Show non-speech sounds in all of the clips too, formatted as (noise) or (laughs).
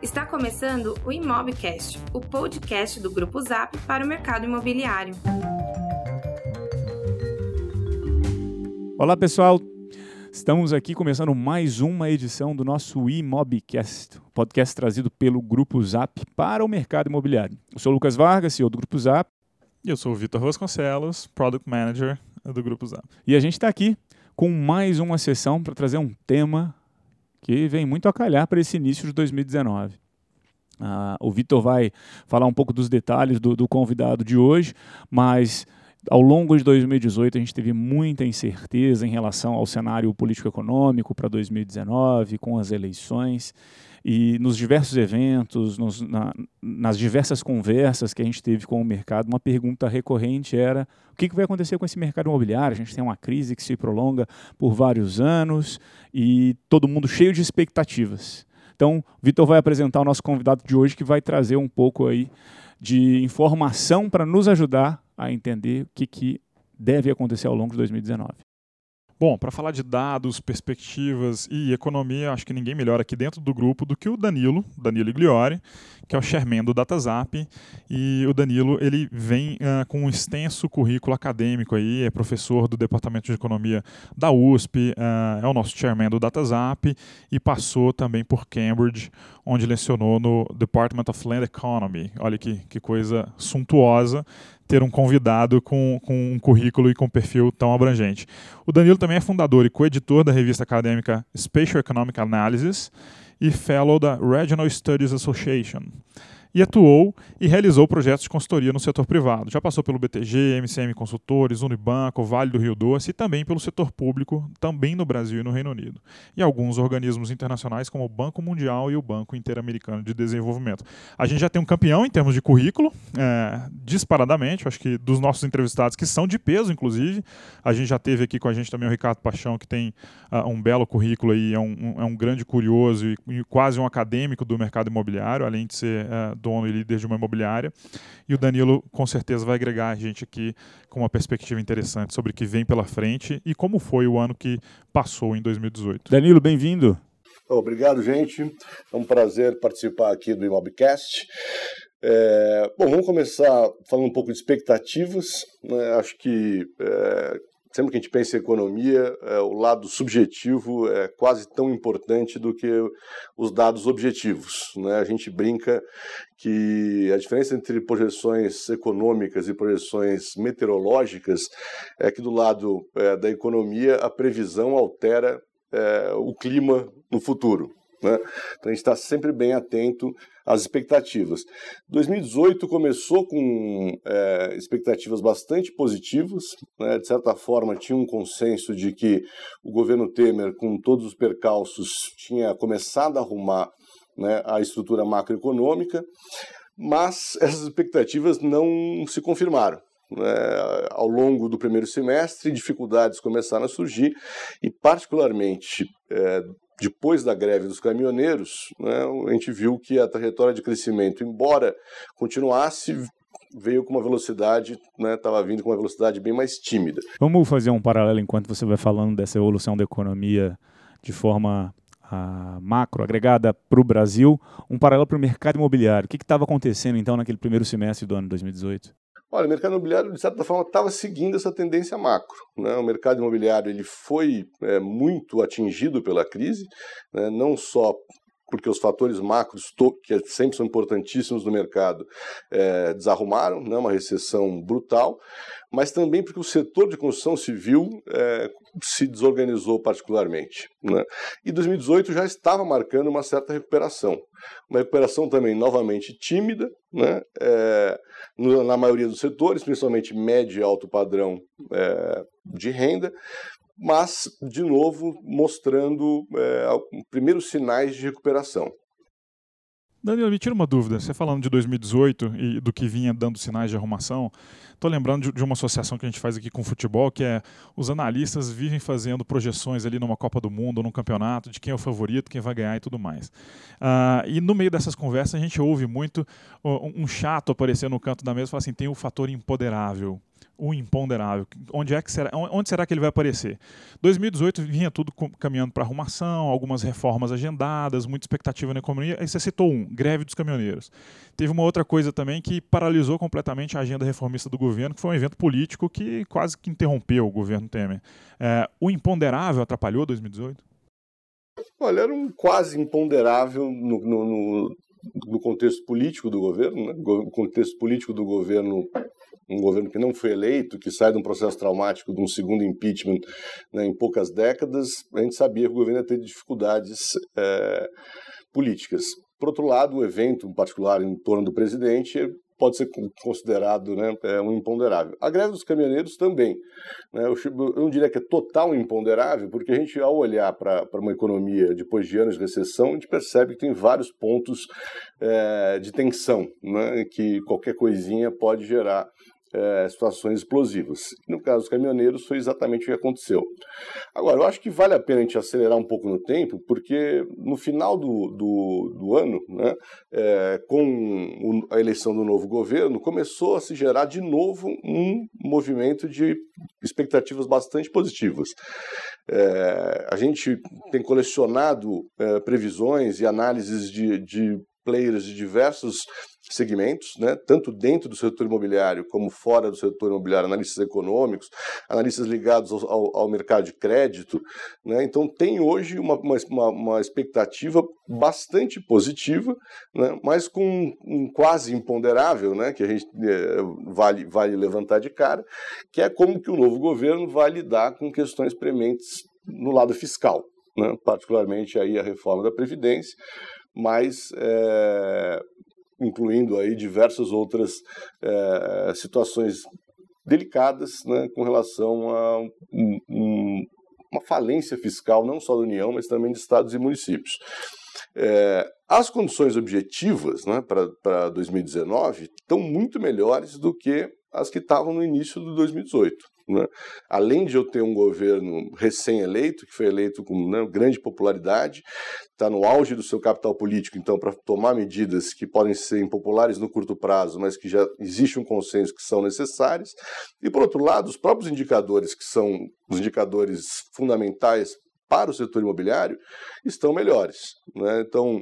Está começando o Imobcast, o podcast do Grupo Zap para o mercado imobiliário. Olá, pessoal. Estamos aqui começando mais uma edição do nosso Imobcast, podcast trazido pelo Grupo Zap para o mercado imobiliário. Eu sou o Lucas Vargas, CEO do Grupo Zap. E eu sou o Vitor Vasconcelos, Product Manager do Grupo Zap. E a gente está aqui com mais uma sessão para trazer um tema que vem muito a calhar para esse início de 2019. Ah, o Vitor vai falar um pouco dos detalhes do, do convidado de hoje, mas ao longo de 2018 a gente teve muita incerteza em relação ao cenário político-econômico para 2019, com as eleições. E nos diversos eventos, nos, na, nas diversas conversas que a gente teve com o mercado, uma pergunta recorrente era o que, que vai acontecer com esse mercado imobiliário? A gente tem uma crise que se prolonga por vários anos e todo mundo cheio de expectativas. Então, Vitor vai apresentar o nosso convidado de hoje, que vai trazer um pouco aí de informação para nos ajudar a entender o que, que deve acontecer ao longo de 2019. Bom, para falar de dados, perspectivas e economia, acho que ninguém melhor aqui dentro do grupo do que o Danilo, Danilo Igliori, que é o chairman do DataZap. E o Danilo ele vem uh, com um extenso currículo acadêmico aí, é professor do Departamento de Economia da USP, uh, é o nosso chairman do DataZap e passou também por Cambridge, onde lecionou no Department of Land Economy. Olha que, que coisa suntuosa ter um convidado com, com um currículo e com um perfil tão abrangente. O Danilo também é fundador e coeditor da revista acadêmica Spatial Economic Analysis e fellow da Regional Studies Association e atuou e realizou projetos de consultoria no setor privado. Já passou pelo BTG, MCM Consultores, Unibanco, Vale do Rio Doce e também pelo setor público, também no Brasil e no Reino Unido. E alguns organismos internacionais como o Banco Mundial e o Banco Interamericano de Desenvolvimento. A gente já tem um campeão em termos de currículo, é, disparadamente, acho que dos nossos entrevistados, que são de peso, inclusive. A gente já teve aqui com a gente também o Ricardo Paixão, que tem uh, um belo currículo aí, é um, um, é um grande curioso e, e, quase um acadêmico do mercado imobiliário, além de ser uh, dono e líder de uma imobiliária. E o Danilo, com certeza, vai agregar a gente aqui com uma perspectiva interessante sobre o que vem pela frente e como foi o ano que passou em 2018. Danilo, bem-vindo. Obrigado, gente. É um prazer participar aqui do Imobcast. É, bom, vamos começar falando um pouco de expectativas. Né? Acho que é, sempre que a gente pensa em economia, é, o lado subjetivo é quase tão importante do que os dados objetivos. Né? A gente brinca que a diferença entre projeções econômicas e projeções meteorológicas é que do lado é, da economia a previsão altera é, o clima no futuro. Né? Então a gente está sempre bem atento às expectativas. 2018 começou com é, expectativas bastante positivas, né? de certa forma tinha um consenso de que o governo Temer, com todos os percalços, tinha começado a arrumar né, a estrutura macroeconômica, mas (laughs) essas expectativas não se confirmaram. É, ao longo do primeiro semestre, dificuldades começaram a surgir e, particularmente, é, depois da greve dos caminhoneiros, né, a gente viu que a trajetória de crescimento, embora continuasse, veio com uma velocidade, estava né, vindo com uma velocidade bem mais tímida. Vamos fazer um paralelo enquanto você vai falando dessa evolução da economia de forma a, macro, agregada para o Brasil, um paralelo para o mercado imobiliário. O que estava acontecendo então naquele primeiro semestre do ano 2018? Olha, o mercado imobiliário, de certa forma, estava seguindo essa tendência macro. Né? O mercado imobiliário ele foi é, muito atingido pela crise, né? não só porque os fatores macros, que sempre são importantíssimos no mercado, é, desarrumaram, né, uma recessão brutal, mas também porque o setor de construção civil é, se desorganizou particularmente. Né? E 2018 já estava marcando uma certa recuperação. Uma recuperação também novamente tímida, né? É, na maioria dos setores, principalmente médio e alto padrão é, de renda, mas, de novo, mostrando é, primeiros sinais de recuperação. Danilo, me tira uma dúvida. Você falando de 2018 e do que vinha dando sinais de arrumação, estou lembrando de, uma associação que a gente faz aqui com o futebol, que é os analistas vivem fazendo projeções ali numa Copa do Mundo, num campeonato, de quem é o favorito, quem vai ganhar e tudo mais. Uh, e no meio dessas conversas a gente ouve muito um chato aparecer no canto da mesa e falar assim, tem o fator impoderável o imponderável? Onde, é que será, onde será que ele vai aparecer? 2018 vinha tudo caminhando para arrumação, algumas reformas agendadas, muita expectativa na economia. Aí você citou um, greve dos caminhoneiros. Teve uma outra coisa também que paralisou completamente a agenda reformista do governo, que foi um evento político que quase que interrompeu o governo Temer. É, o imponderável atrapalhou 2018? Olha, era um quase imponderável no, no, no, no contexto político do governo, né? no contexto político do governo um governo que não foi eleito, que sai de um processo traumático de um segundo impeachment né, em poucas décadas, a gente sabia que o governo ia ter dificuldades é, políticas. Por outro lado, o evento, em particular em torno do presidente, pode ser considerado né, é, um imponderável. A greve dos caminhoneiros também. Né, eu, não diria que é total imponderável, porque a gente, ao olhar para uma economia depois de anos de recessão, a gente percebe que tem vários pontos é, de tensão, né, que qualquer coisinha pode gerar é, situações explosivas. No caso dos caminhoneiros, foi exatamente o que aconteceu. Agora, eu acho que vale a pena a gente acelerar um pouco no tempo, porque no final do, do, do ano, né, é, com a eleição do novo governo, começou a se gerar de novo um movimento de expectativas bastante positivas. É, a gente tem colecionado é, previsões e análises de, de players de diversos segmentos, né, tanto dentro do setor imobiliário como fora do setor imobiliário, analistas econômicos, analistas ligados ao, ao, ao mercado de crédito. Né, então, tem hoje uma, uma, uma expectativa bastante positiva, né, mas com um quase imponderável, né, que a gente é, vale, vale levantar de cara, que é como que o novo governo vai lidar com questões prementes no lado fiscal. Né, particularmente aí a reforma da Previdência, mas é, incluindo aí diversas outras é, situações delicadas né, com relação a um, um, uma falência fiscal, não só da União, mas também de estados e municípios. É, as condições objetivas né, para 2019 estão muito melhores do que as que estavam no início de 2018. Né? Além de eu ter um governo recém-eleito, que foi eleito com né, grande popularidade, está no auge do seu capital político, então, para tomar medidas que podem ser impopulares no curto prazo, mas que já existe um consenso que são necessárias. E, por outro lado, os próprios indicadores, que são os indicadores fundamentais para o setor imobiliário, estão melhores. Né? Então,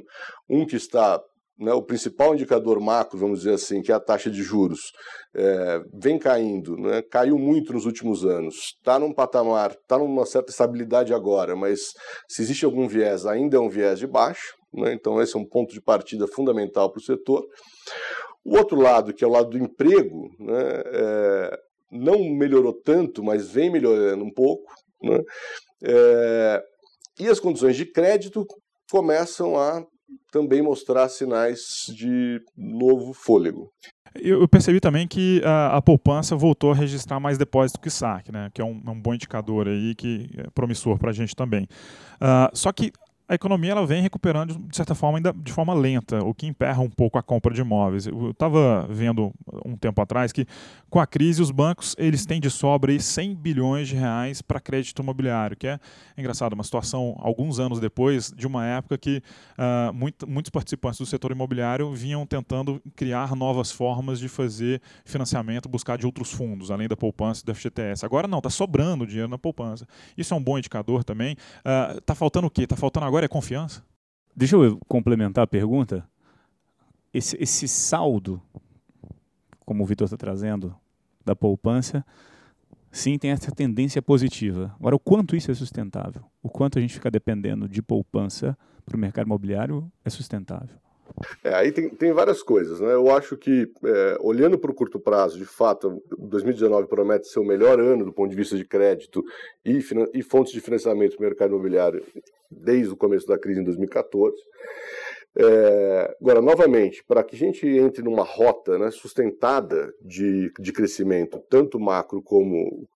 um que está né, o principal indicador macro, vamos dizer assim, que é a taxa de juros, é, vem caindo, né, caiu muito nos últimos anos, está num patamar, está numa certa estabilidade agora, mas se existe algum viés, ainda é um viés de baixo, né, então esse é um ponto de partida fundamental para o setor. O outro lado, que é o lado do emprego, né, é, não melhorou tanto, mas vem melhorando um pouco, né, é, e as condições de crédito começam a também mostrar sinais de novo fôlego. Eu percebi também que a, a poupança voltou a registrar mais depósito que saque, né? que é um, é um bom indicador aí que é promissor para a gente também. Uh, só que a economia ela vem recuperando de certa forma ainda de forma lenta, o que emperra um pouco a compra de imóveis. Eu estava vendo um tempo atrás que com a crise os bancos eles têm de sobra aí 100 bilhões de reais para crédito imobiliário, que é engraçado, uma situação alguns anos depois de uma época que uh, muito, muitos participantes do setor imobiliário vinham tentando criar novas formas de fazer financiamento, buscar de outros fundos, além da poupança e do FGTS. Agora não, está sobrando dinheiro na poupança. Isso é um bom indicador também. Está ah, uh, faltando o quê? Está faltando agora agora é confiança? Deixa eu complementar a pergunta. Esse, esse saldo, como o Vitor está trazendo, da poupança, sim, tem essa tendência positiva. Agora, o quanto isso é sustentável? O quanto a gente fica dependendo de poupança para o mercado imobiliário é sustentável? É, aí tem, tem várias coisas, né? Eu acho que, é, olhando para o curto prazo, de fato, 2019 promete ser o melhor ano do ponto de vista de crédito e, e fontes de financiamento do mercado imobiliário desde o começo da crise em 2014. É, agora, novamente, para que a gente entre numa rota né, sustentada de, de crescimento, tanto macro como,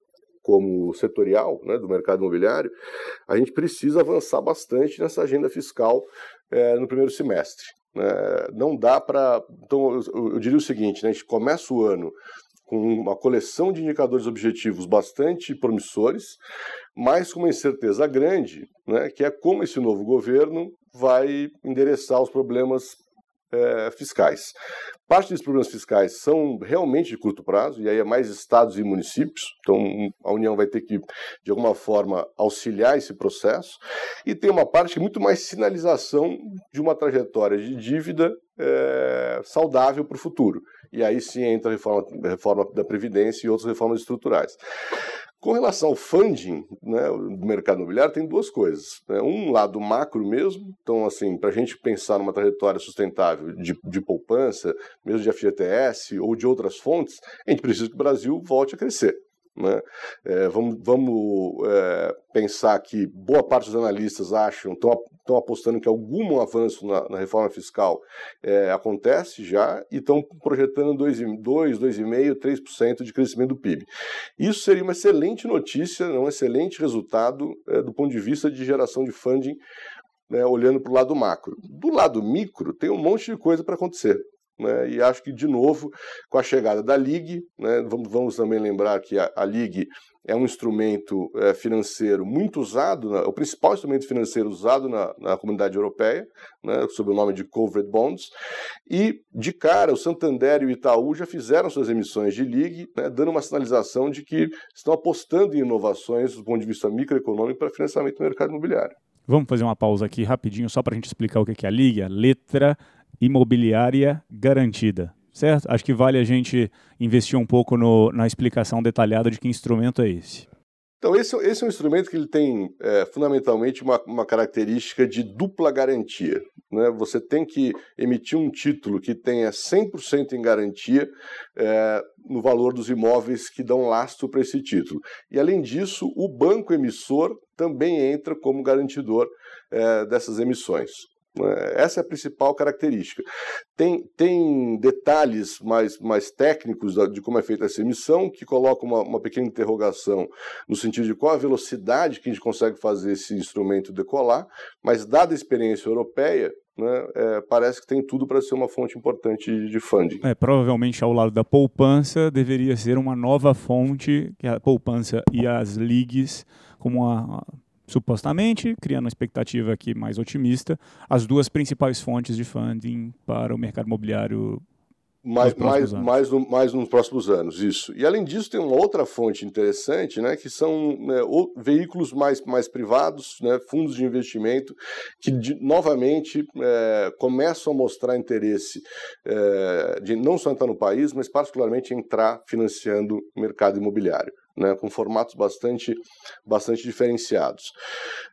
como setorial né, do mercado imobiliário, a gente precisa avançar bastante nessa agenda fiscal é, no primeiro semestre. É, não dá para. Então, eu, eu, diria o seguinte: né, a gente começa o ano com uma coleção de indicadores objetivos bastante promissores, mas com uma incerteza grande, né, que é como esse novo governo vai endereçar os problemas é, fiscais. Parte desses problemas fiscais são realmente de curto prazo, e aí é mais estados e municípios, então a União vai ter que, de alguma forma, auxiliar esse processo. E tem uma parte é muito mais sinalização de uma trajetória de dívida é, saudável para o futuro. E aí sim entra a reforma, a reforma da Previdência e outras reformas estruturais. Com relação ao funding né, do mercado imobiliário, tem duas coisas. Né? Um lado macro mesmo, então, assim, para a gente pensar numa trajetória sustentável de, de poupança, mesmo de FGTS ou de outras fontes, a gente precisa que o Brasil volte a crescer. Né? É, vamos vamos é, pensar que boa parte dos analistas acham, estão apostando que algum avanço na, na reforma fiscal é, acontece já e estão projetando 2,5%, 3% de crescimento do PIB. Isso seria uma excelente notícia, um excelente resultado é, do ponto de vista de geração de funding né, olhando para o lado macro. Do lado micro, tem um monte de coisa para acontecer. Né, e acho que, de novo, com a chegada da Ligue, né, vamos, vamos, também lembrar que a, a Ligue é um instrumento é, financeiro muito usado, o principal instrumento financeiro usado na, na comunidade europeia, né, sob o nome de Covered Bonds, e de cara o Santander e o Itaú já fizeram suas emissões de Ligue, né, dando uma sinalização de que estão apostando em inovações do ponto de vista microeconômico para financiamento do mercado imobiliário. Vamos fazer uma pausa aqui rapidinho só para a gente explicar o que é a Ligue, a letra imobiliária garantida, certo? Acho que vale a gente investir um pouco no, na explicação detalhada de que instrumento é esse. Então, esse, esse é um instrumento que ele tem é, fundamentalmente uma, uma, característica de dupla garantia. Né? Você tem que emitir um título que tenha 100% em garantia é, no valor dos imóveis que dão lastro para esse título. E, além disso, o banco emissor também entra como garantidor é, dessas emissões. É, essa é a principal característica. Tem, tem detalhes mais, mais técnicos de como é feita essa emissão, que colocam uma, uma, pequena interrogação no sentido de qual a velocidade que a gente consegue fazer esse instrumento decolar, mas, dada a experiência europeia, né, é, parece que tem tudo para ser uma fonte importante de funding. É, provavelmente, ao lado da poupança, deveria ser uma nova fonte, que a poupança e as ligas, como a supostamente, criando uma expectativa aqui mais otimista, as duas principais fontes de funding para o mercado imobiliário mais, mais, mais, no, mais nos próximos anos, isso. E além disso, tem uma outra fonte interessante, né, que são né, veículos mais, mais privados, né, fundos de investimento, que de, novamente é, começam a mostrar interesse é, de não só entrar no país, mas particularmente entrar financiando o mercado imobiliário né, com formatos bastante, bastante diferenciados.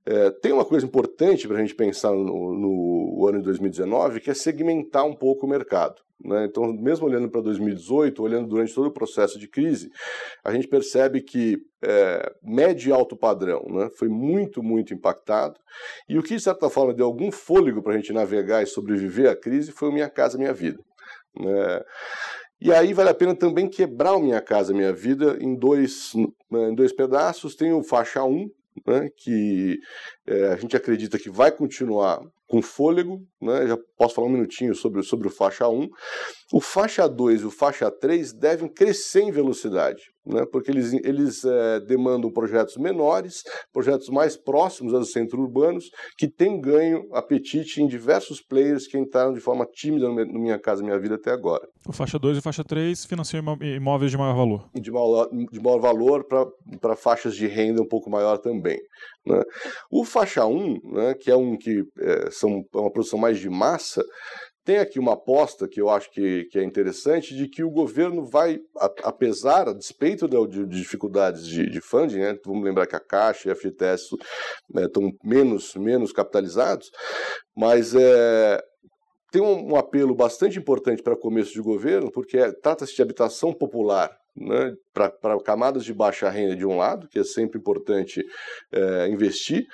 É, tem uma coisa importante para a gente pensar no, no, ano de 2019, que é segmentar um pouco o mercado. Né? Então, mesmo olhando para 2018, olhando durante todo o processo de crise, a gente percebe que é, médio e alto padrão né, foi muito, muito impactado. E o que, de certa forma, deu algum fôlego para a gente navegar e sobreviver à crise foi o Minha Casa Minha Vida. Né? E aí vale a pena também quebrar o Minha Casa Minha Vida em dois, em dois pedaços. Tem o faixa 1, né, que é, a gente acredita que vai continuar com fôlego, né? já posso falar um minutinho sobre, sobre o faixa 1. O faixa 2 e o faixa 3 devem crescer em velocidade, né? porque eles, eles é, demandam projetos menores, projetos mais próximos aos centros urbanos, que têm ganho apetite em diversos players que entraram de forma tímida no Minha Casa Minha Vida até agora. O faixa 2 e o faixa 3 financiam imóveis de maior valor. De maior, de maior valor para faixas de renda um pouco maior também. Né? O faixa 1, né, que é um que é, são é uma produção mais de massa, tem aqui uma aposta que eu acho que, que é interessante de que o governo vai, a, apesar, a despeito de, de dificuldades de, de funding, né, vamos lembrar que a Caixa e a FTS né, estão menos, menos capitalizados, mas é, tem um, um, apelo bastante importante para começo de governo, porque é, trata-se de habitação popular né, para camadas de baixa renda de um lado, que é sempre importante é, investir,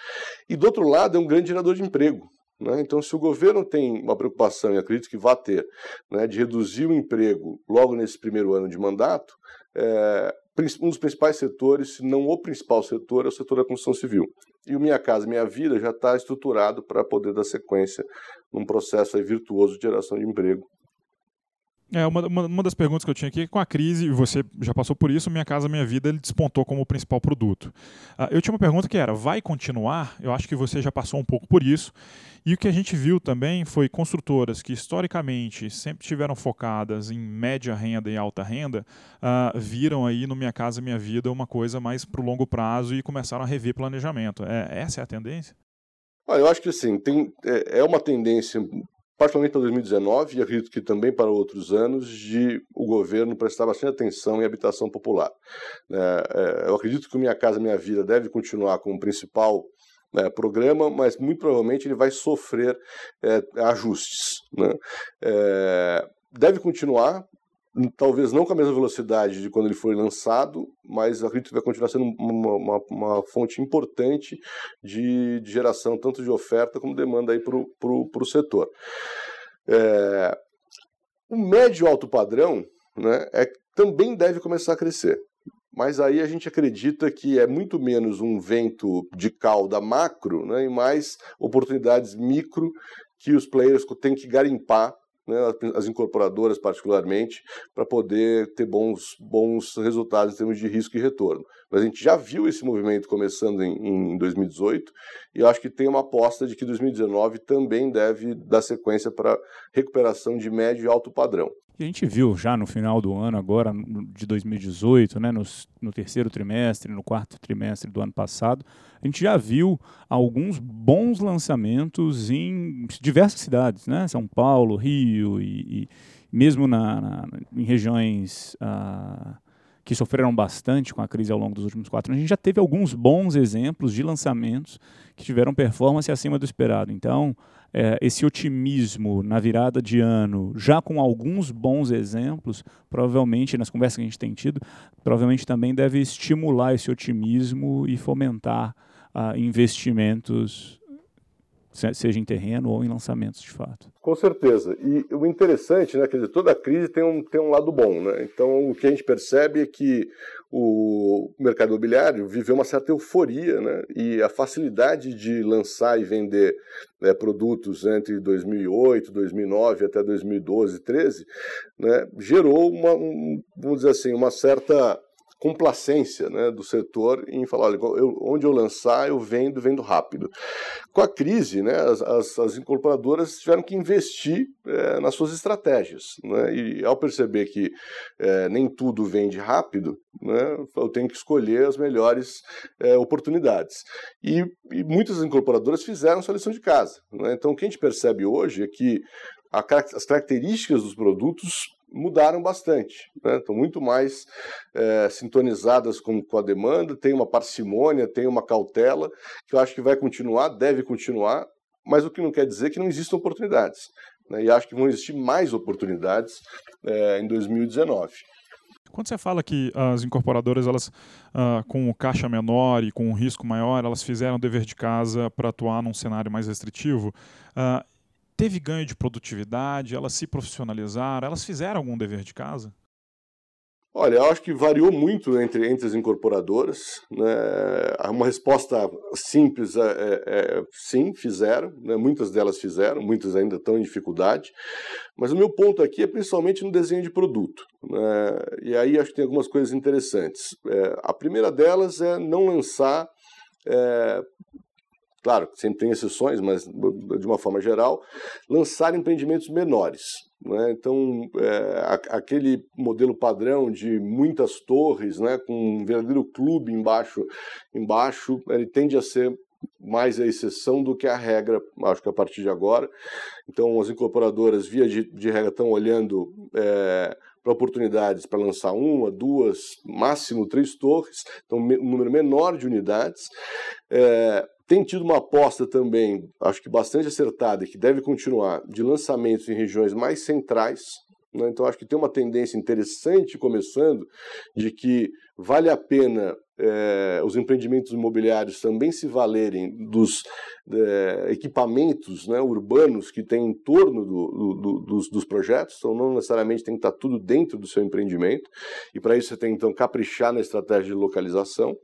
e do outro lado é um grande gerador de emprego. Né? Então, se o governo tem uma preocupação, e acredito que vai ter, né, de reduzir o emprego logo nesse primeiro ano de mandato, é, um dos principais setores, se não o principal setor, é o setor da construção civil. E o Minha Casa Minha Vida já está estruturado para poder dar sequência num processo virtuoso de geração de emprego É, uma, uma, uma, das perguntas que eu tinha aqui é com a crise, e você já passou por isso, Minha Casa Minha Vida ele despontou como o principal produto. Uh, eu tinha uma pergunta que era, vai continuar? Eu acho que você já passou um pouco por isso. E o que a gente viu também foi construtoras que historicamente sempre estiveram focadas em média renda e alta renda, uh, viram aí no Minha Casa Minha Vida uma coisa mais para o longo prazo e começaram a rever planejamento. É, essa é a tendência? Eu acho que sim, tem, é, é uma tendência particularmente para 2019 e acredito que também para outros anos, de o governo prestar bastante atenção em habitação popular. É, é, eu acredito que o Minha Casa Minha Vida deve continuar como principal né, programa, mas muito provavelmente ele vai sofrer é, ajustes. Né? É, deve continuar, talvez não com a mesma velocidade de quando ele foi lançado, mas acredito que vai continuar sendo uma, uma, uma fonte importante de, de, geração tanto de oferta como demanda para o setor. É, o médio alto padrão né, é, também deve começar a crescer. Mas aí a gente acredita que é muito menos um vento de cauda macro né, e mais oportunidades micro que os players têm que garimpar né, as incorporadoras particularmente, para poder ter bons, bons resultados em termos de risco e retorno. Mas a gente já viu esse movimento começando em, em 2018 e eu acho que tem uma aposta de que 2019 também deve dar sequência para recuperação de médio e alto padrão. E a gente viu já no final do ano, agora de 2018, né, no, no, terceiro trimestre, no quarto trimestre do ano passado, a gente já viu alguns bons lançamentos em diversas cidades, né, São Paulo, Rio e, e mesmo na, na, em regiões ah, que sofreram bastante com a crise ao longo dos últimos quatro anos. A gente já teve alguns bons exemplos de lançamentos que tiveram performance acima do esperado. Então, é, esse otimismo na virada de ano, já com alguns bons exemplos, provavelmente, nas conversas que a gente tem tido, provavelmente também deve estimular esse otimismo e fomentar uh, investimentos seja em terreno ou em lançamentos de fato. Com certeza. E o interessante, né, quer dizer, toda crise tem um, tem um lado bom, né? Então o que a gente percebe é que o mercado imobiliário viveu uma certa euforia, né? E a facilidade de lançar e vender né, produtos entre 2008, 2009 até 2012, 13, né, gerou uma, um, vamos dizer assim, uma certa complacência né, do setor em falar, olha, eu, onde eu lançar, eu vendo, vendo rápido. Com a crise, né, as, as, as incorporadoras tiveram que investir é, nas suas estratégias. Né, e ao perceber que é, nem tudo vende rápido, né, eu tenho que escolher as melhores é, oportunidades. E, e, muitas incorporadoras fizeram sua lição de casa. Né, então, o que a gente percebe hoje é que as características dos produtos mudaram bastante, né? estão muito mais é, sintonizadas com, com, a demanda, tem uma parcimônia, tem uma cautela, que eu acho que vai continuar, deve continuar, mas o que não quer dizer que não existam oportunidades. Né? E acho que vão existir mais oportunidades é, em 2019. Quando você fala que as incorporadoras, elas, uh, com o caixa menor e com um risco maior, elas fizeram dever de casa para atuar num cenário mais restritivo, uh, teve ganho de produtividade, elas se profissionalizaram, elas fizeram algum dever de casa? Olha, eu acho que variou muito entre, entre as incorporadoras. Né? Uma resposta simples é, é, é sim, fizeram. Né? Muitas delas fizeram, muitas ainda estão em dificuldade. Mas o meu ponto aqui é principalmente no desenho de produto. Né? E aí acho que tem algumas coisas interessantes. É, a primeira delas é não lançar é, claro, sempre tem exceções, mas de uma forma geral, lançar empreendimentos menores. Né? Então, é, aquele modelo padrão de muitas torres, né, com um verdadeiro clube embaixo, embaixo, ele tende a ser mais a exceção do que a regra, acho que a partir de agora. Então, as incorporadoras, via de, de regra, estão olhando é, para oportunidades para lançar uma, duas, máximo três torres, então um número menor de unidades. É, tem tido uma aposta também, acho que bastante acertada, que deve continuar, de lançamentos em regiões mais centrais. Né? Então, acho que tem uma tendência interessante começando de que vale a pena é, os empreendimentos imobiliários também se valerem dos é, equipamentos né, urbanos que tem em torno do, do, dos, dos, projetos, então não necessariamente tem que estar tudo dentro do seu empreendimento, e para isso você tem então caprichar na estratégia de localização.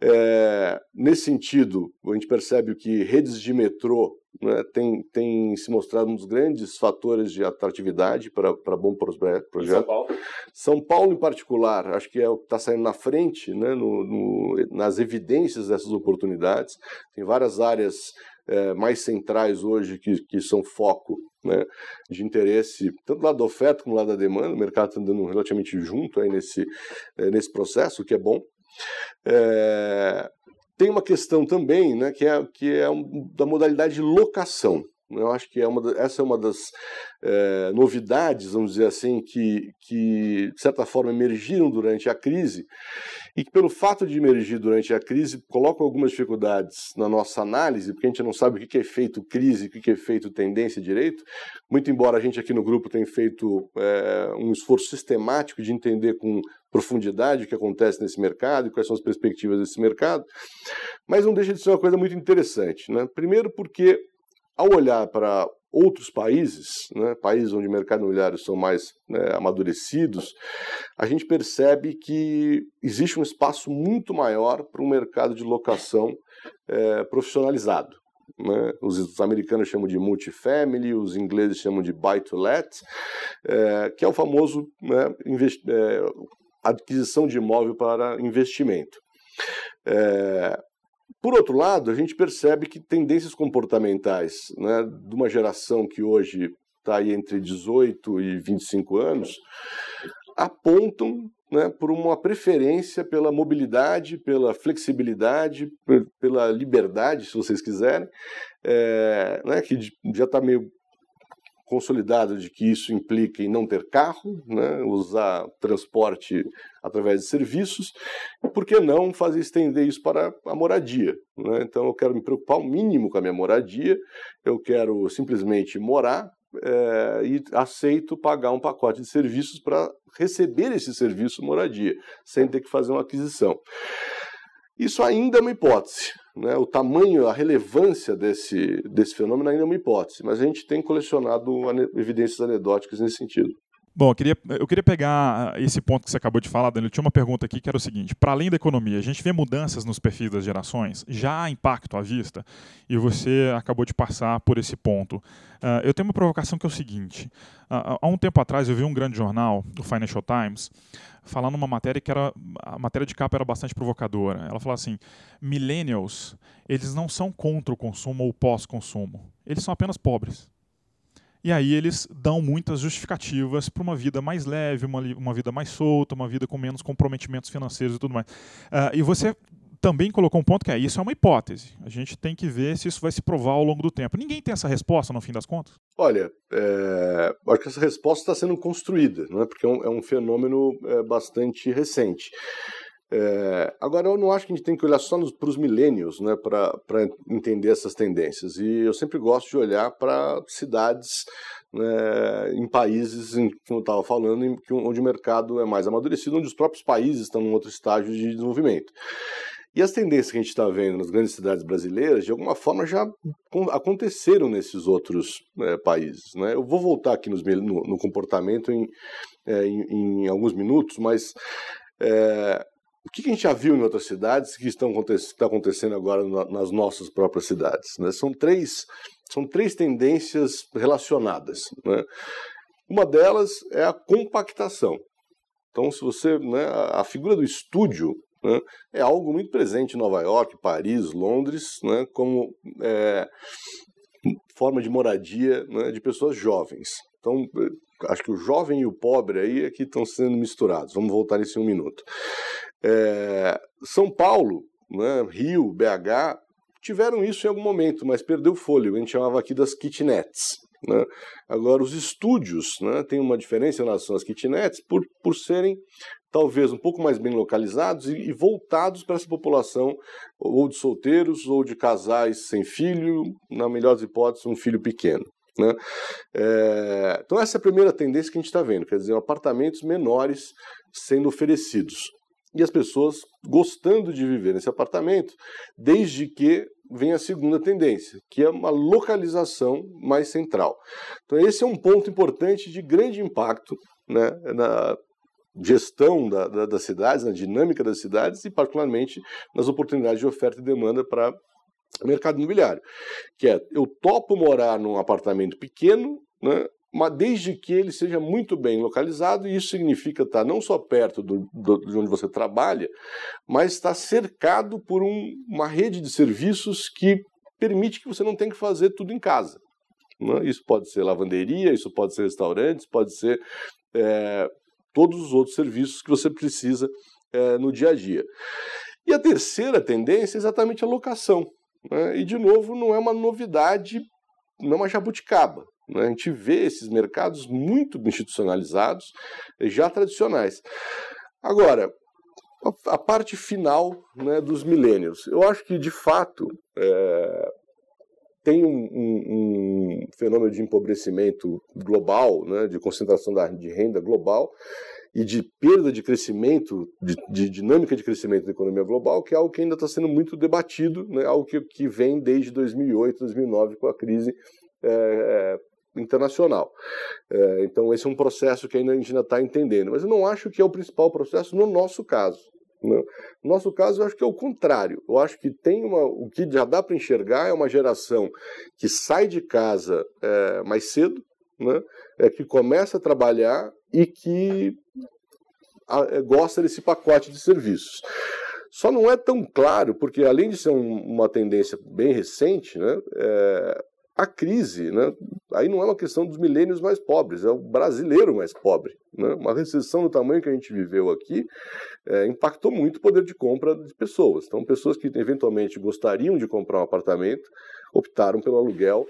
É, nesse sentido, a gente percebe que redes de metrô né, tem, tem se mostrado um dos grandes fatores de atratividade para, para bom projeto. São Paulo? São Paulo, em particular, acho que é o que está saindo na frente né, no, no, nas evidências dessas oportunidades. Tem várias áreas é, mais centrais hoje que, que são foco né, de interesse, tanto do lado da oferta como do lado da demanda. O mercado está andando relativamente junto aí nesse, é, nesse processo, o que é bom. É, tem uma questão também, né, que é, que é da modalidade de locação. Eu acho que é uma, essa é uma das é, novidades, vamos dizer assim, que, que, de certa forma, emergiram durante a crise e que, pelo fato de emergir durante a crise, colocam algumas dificuldades na nossa análise, porque a gente não sabe o que é feito crise, o que é feito tendência direito. Muito embora a gente aqui no grupo tenha feito é, um esforço sistemático de entender com profundidade o que acontece nesse mercado e quais são as perspectivas desse mercado, mas não deixa de ser uma coisa muito interessante. Né? Primeiro, porque ao olhar para outros países, né, países onde o mercado imobiliário são mais né, amadurecidos, a gente percebe que existe um espaço muito maior para um mercado de locação é, profissionalizado. Né? Os, os, americanos chamam de multifamily, os ingleses chamam de buy-to-let, é, que é o famoso né, é, aquisição de imóvel para investimento. É, por outro lado, a gente percebe que tendências comportamentais né, de uma geração que hoje está aí entre 18 e 25 anos apontam né, por uma preferência pela mobilidade, pela flexibilidade, pela liberdade, se vocês quiserem, é, né, que já está meio consolidado de que isso implica em não ter carro, né, usar transporte através de serviços, por que não fazer estender isso para a moradia? Né? Então eu quero me preocupar o mínimo com a minha moradia, eu quero simplesmente morar é, e aceito pagar um pacote de serviços para receber esse serviço moradia, sem ter que fazer uma aquisição. Isso ainda é uma hipótese. Né? O tamanho, a relevância desse, desse fenômeno ainda é uma hipótese, mas a gente tem colecionado evidências anedóticas nesse sentido. Bom, eu queria, eu queria pegar esse ponto que você acabou de falar, Danilo. Tinha uma pergunta aqui que era o seguinte: para além da economia, a gente vê mudanças nos perfis das gerações? Já há impacto à vista? E você acabou de passar por esse ponto. Uh, eu tenho uma provocação que é o seguinte: uh, há um tempo atrás eu vi um grande jornal, o Financial Times, falando uma matéria que era. A matéria de capa era bastante provocadora. Ela falou assim: millennials, eles não são contra o consumo ou pós-consumo. Eles são apenas pobres. E aí eles dão muitas justificativas para uma vida mais leve, uma, uma vida mais solta, uma vida com menos comprometimentos financeiros e tudo mais. Uh, e você também colocou um ponto que é isso é uma hipótese. A gente tem que ver se isso vai se provar ao longo do tempo. Ninguém tem essa resposta no fim das contas? Olha, é, acho que essa resposta está sendo construída, não é? porque é um, é um fenômeno é, bastante recente. É, agora, eu não acho que a gente tem que olhar só para os milênios né, para entender essas tendências. E eu sempre gosto de olhar para cidades né, em países, em, como eu estava falando, em, onde o mercado é mais amadurecido, onde os próprios países estão em outro estágio de desenvolvimento. E as tendências que a gente está vendo nas grandes cidades brasileiras, de alguma forma, já aconteceram nesses outros é, países. Né? Eu vou voltar aqui nos, no, no, comportamento em, é, em, em, alguns minutos, mas é, o que a gente já viu em outras cidades que estão está acontecendo agora nas nossas próprias cidades? Né? São, três, são três tendências relacionadas. Né? Uma delas é a compactação. Então, se você. Né, a figura do estúdio né, é algo muito presente em Nova York, Paris, Londres, né, como é, forma de moradia né, de pessoas jovens. Então, acho que o jovem e o pobre aí é que estão sendo misturados. Vamos voltar nisso em um minuto. É, São Paulo, né, Rio, BH, tiveram isso em algum momento, mas perdeu fôlego. A gente chamava aqui das kitnets. Né? Agora, os estúdios né, têm uma diferença em relação às kitnets por, por serem talvez um pouco mais bem localizados e, e, voltados para essa população ou de solteiros ou de casais sem filho, na melhor das hipóteses, um filho pequeno. Né? É, então, essa é a primeira tendência que a gente está vendo, quer dizer, apartamentos menores sendo oferecidos. e as pessoas gostando de viver nesse apartamento, desde que vem a segunda tendência, que é uma localização mais central. Então, esse é um ponto importante de grande impacto né, na gestão da, da, das cidades, na dinâmica das cidades e, particularmente, nas oportunidades de oferta e demanda para mercado imobiliário. Que é, eu topo morar num apartamento pequeno, né, mas desde que ele seja muito bem localizado, e isso significa estar não só perto do, do, de onde você trabalha, mas estar cercado por um, uma rede de serviços que permite que você não tenha que fazer tudo em casa. Né? Isso pode ser lavanderia, isso pode ser restaurantes, pode ser é, todos os outros serviços que você precisa é, no dia a dia. E a terceira tendência é exatamente a locação. Né? E, de novo, não é uma novidade, não é uma jabuticaba. Né? A gente vê esses mercados muito institucionalizados, já tradicionais. Agora, a parte final né, dos milênios. Eu acho que, de fato, é, tem um, um, um, fenômeno de empobrecimento global, né, de concentração da, de renda global e de perda de crescimento, de, de, dinâmica de crescimento da economia global, que é algo que ainda está sendo muito debatido, né, algo que, que vem desde 2008, 2009, com a crise é, internacional. É, então, esse é um processo que ainda a gente ainda está entendendo. Mas eu não acho que é o principal processo no nosso caso. Né? No nosso caso, eu acho que é o contrário. Eu acho que tem uma, o que já dá para enxergar é uma geração que sai de casa é, mais cedo, né? é, que começa a trabalhar e que é, gosta desse pacote de serviços. Só não é tão claro, porque além de ser um, uma tendência bem recente, né, é, a crise, né, aí não é uma questão dos milênios mais pobres, é o brasileiro mais pobre. Né? Uma recessão do tamanho que a gente viveu aqui é, impactou muito o poder de compra de pessoas. Então, pessoas que eventualmente gostariam de comprar um apartamento optaram pelo aluguel.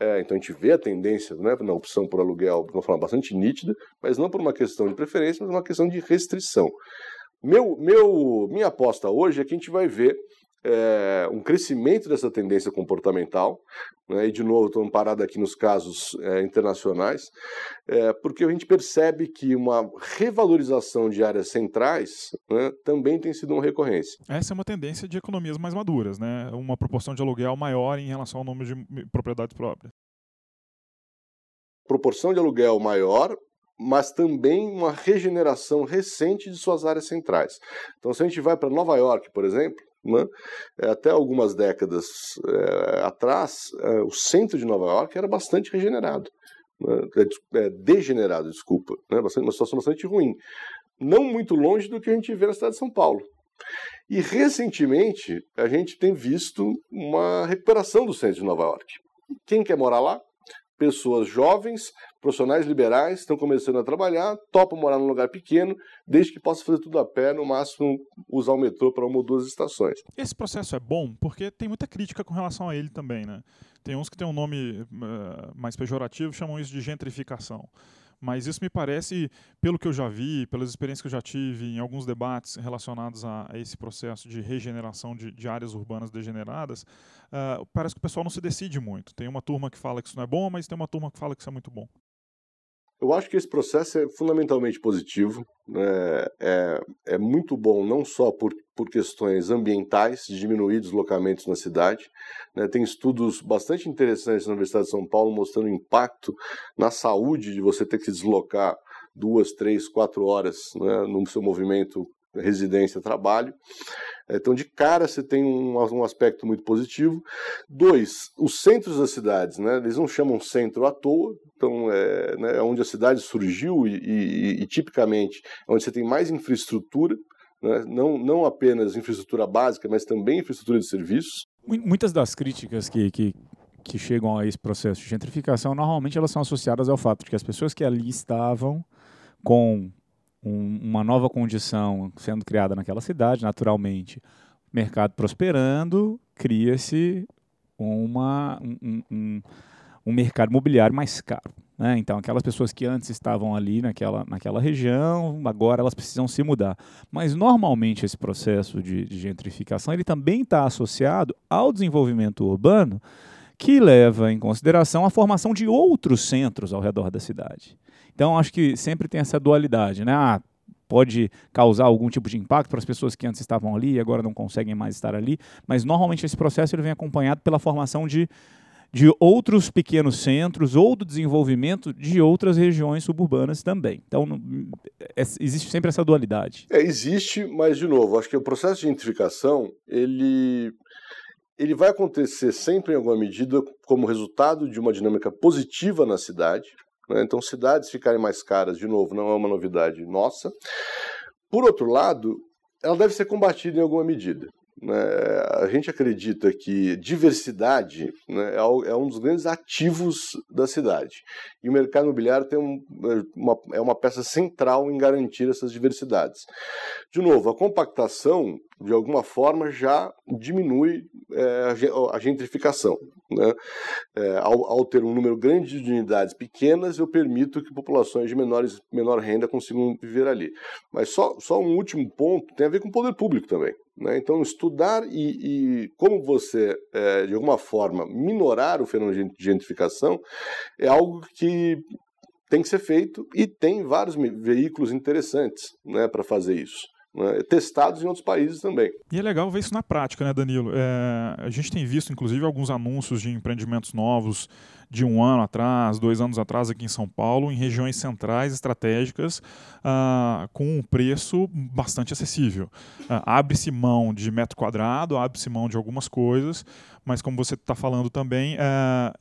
É, então, a gente vê a tendência né, na opção por aluguel de uma forma bastante nítida, mas não por uma questão de preferência, mas uma questão de restrição. Meu, meu, minha aposta hoje é que a gente vai ver é, um crescimento dessa tendência comportamental, né, e de novo estou parado aqui nos casos é, internacionais, é, porque a gente percebe que uma revalorização de áreas centrais né, também tem sido uma recorrência. Essa é uma tendência de economias mais maduras, né? uma proporção de aluguel maior em relação ao número de propriedades próprias. Proporção de aluguel maior, mas também uma regeneração recente de suas áreas centrais. Então, se a gente vai para Nova York, por exemplo, né? É, até algumas décadas é, atrás, é, o centro de Nova York era bastante regenerado, né? É, degenerado, desculpa, né? bastante, uma situação bastante ruim. Não muito longe do que a gente vê na cidade de São Paulo. E recentemente a gente tem visto uma recuperação do centro de Nova York. Quem quer morar lá? Pessoas jovens, profissionais liberais estão começando a trabalhar, topam morar num lugar pequeno, desde que possa fazer tudo a pé, no máximo usar o metrô para uma ou duas estações. Esse processo é bom porque tem muita crítica com relação a ele também, né? Tem uns que têm um nome uh, mais pejorativo, chamam isso de gentrificação. Mas isso me parece, pelo que eu já vi, pelas experiências que eu já tive em alguns debates relacionados a, a esse processo de regeneração de, de áreas urbanas degeneradas, uh, parece que o pessoal não se decide muito. Tem uma turma que fala que isso não é bom, mas tem uma turma que fala que isso é muito bom. Eu acho que esse processo é fundamentalmente positivo, né? é, é muito bom não só por, por questões ambientais, de diminuir deslocamentos na cidade. Né? Tem estudos bastante interessantes na Universidade de São Paulo mostrando o impacto na saúde de você ter que se deslocar duas, três, quatro horas né, no seu movimento residência-trabalho. Então, de cara, você tem um, um, aspecto muito positivo. Dois, os centros das cidades, né? Eles não chamam centro à toa, então é, né, é onde a cidade surgiu e, e, e, tipicamente é onde você tem mais infraestrutura, né? não, não apenas infraestrutura básica, mas também infraestrutura de serviços. Muitas das críticas que, que, que chegam a esse processo de gentrificação, normalmente elas são associadas ao fato de que as pessoas que ali estavam com um, uma nova condição sendo criada naquela cidade, naturalmente, mercado prosperando, cria-se uma, um, um, um, mercado imobiliário mais caro. Né? Então, aquelas pessoas que antes estavam ali naquela, naquela região, agora elas precisam se mudar. Mas, normalmente, esse processo de, de gentrificação ele também está associado ao desenvolvimento urbano, que leva em consideração a formação de outros centros ao redor da cidade. Então, acho que sempre tem essa dualidade, né? Ah, pode causar algum tipo de impacto para as pessoas que antes estavam ali e agora não conseguem mais estar ali, mas normalmente esse processo ele vem acompanhado pela formação de de outros pequenos centros ou do desenvolvimento de outras regiões suburbanas também. Então, é, existe sempre essa dualidade. É, existe, mas, de novo, acho que o processo de gentrificação, ele, ele vai acontecer sempre, em alguma medida, como resultado de uma dinâmica positiva na cidade. Né? Então, cidades ficarem mais caras, de novo, não é uma novidade nossa. Por outro lado, ela deve ser combatida em alguma medida. Né? A gente acredita que diversidade né, é, é um dos grandes ativos da cidade. E o mercado imobiliário tem um, uma, é uma peça central em garantir essas diversidades. De novo, a compactação, de alguma forma, já diminui é, a gentrificação. Né? É, ao, ao, ter um número grande de unidades pequenas, eu permito que populações de menores, menor renda consigam viver ali. Mas só, só um último ponto tem a ver com o poder público também. Né? Então, estudar e, e como você, é, de alguma forma, minorar o fenômeno de gentrificação é algo que tem que ser feito e tem vários veículos interessantes né, para fazer isso né, testados em outros países também. E é legal ver isso na prática, né, Danilo? É, a gente tem visto, inclusive, alguns anúncios de empreendimentos novos de um ano atrás, dois anos atrás aqui em São Paulo, em regiões centrais estratégicas, ah, com um preço bastante acessível. Ah, abre-se mão de metro quadrado, abre-se mão de algumas coisas, mas como você está falando também, é,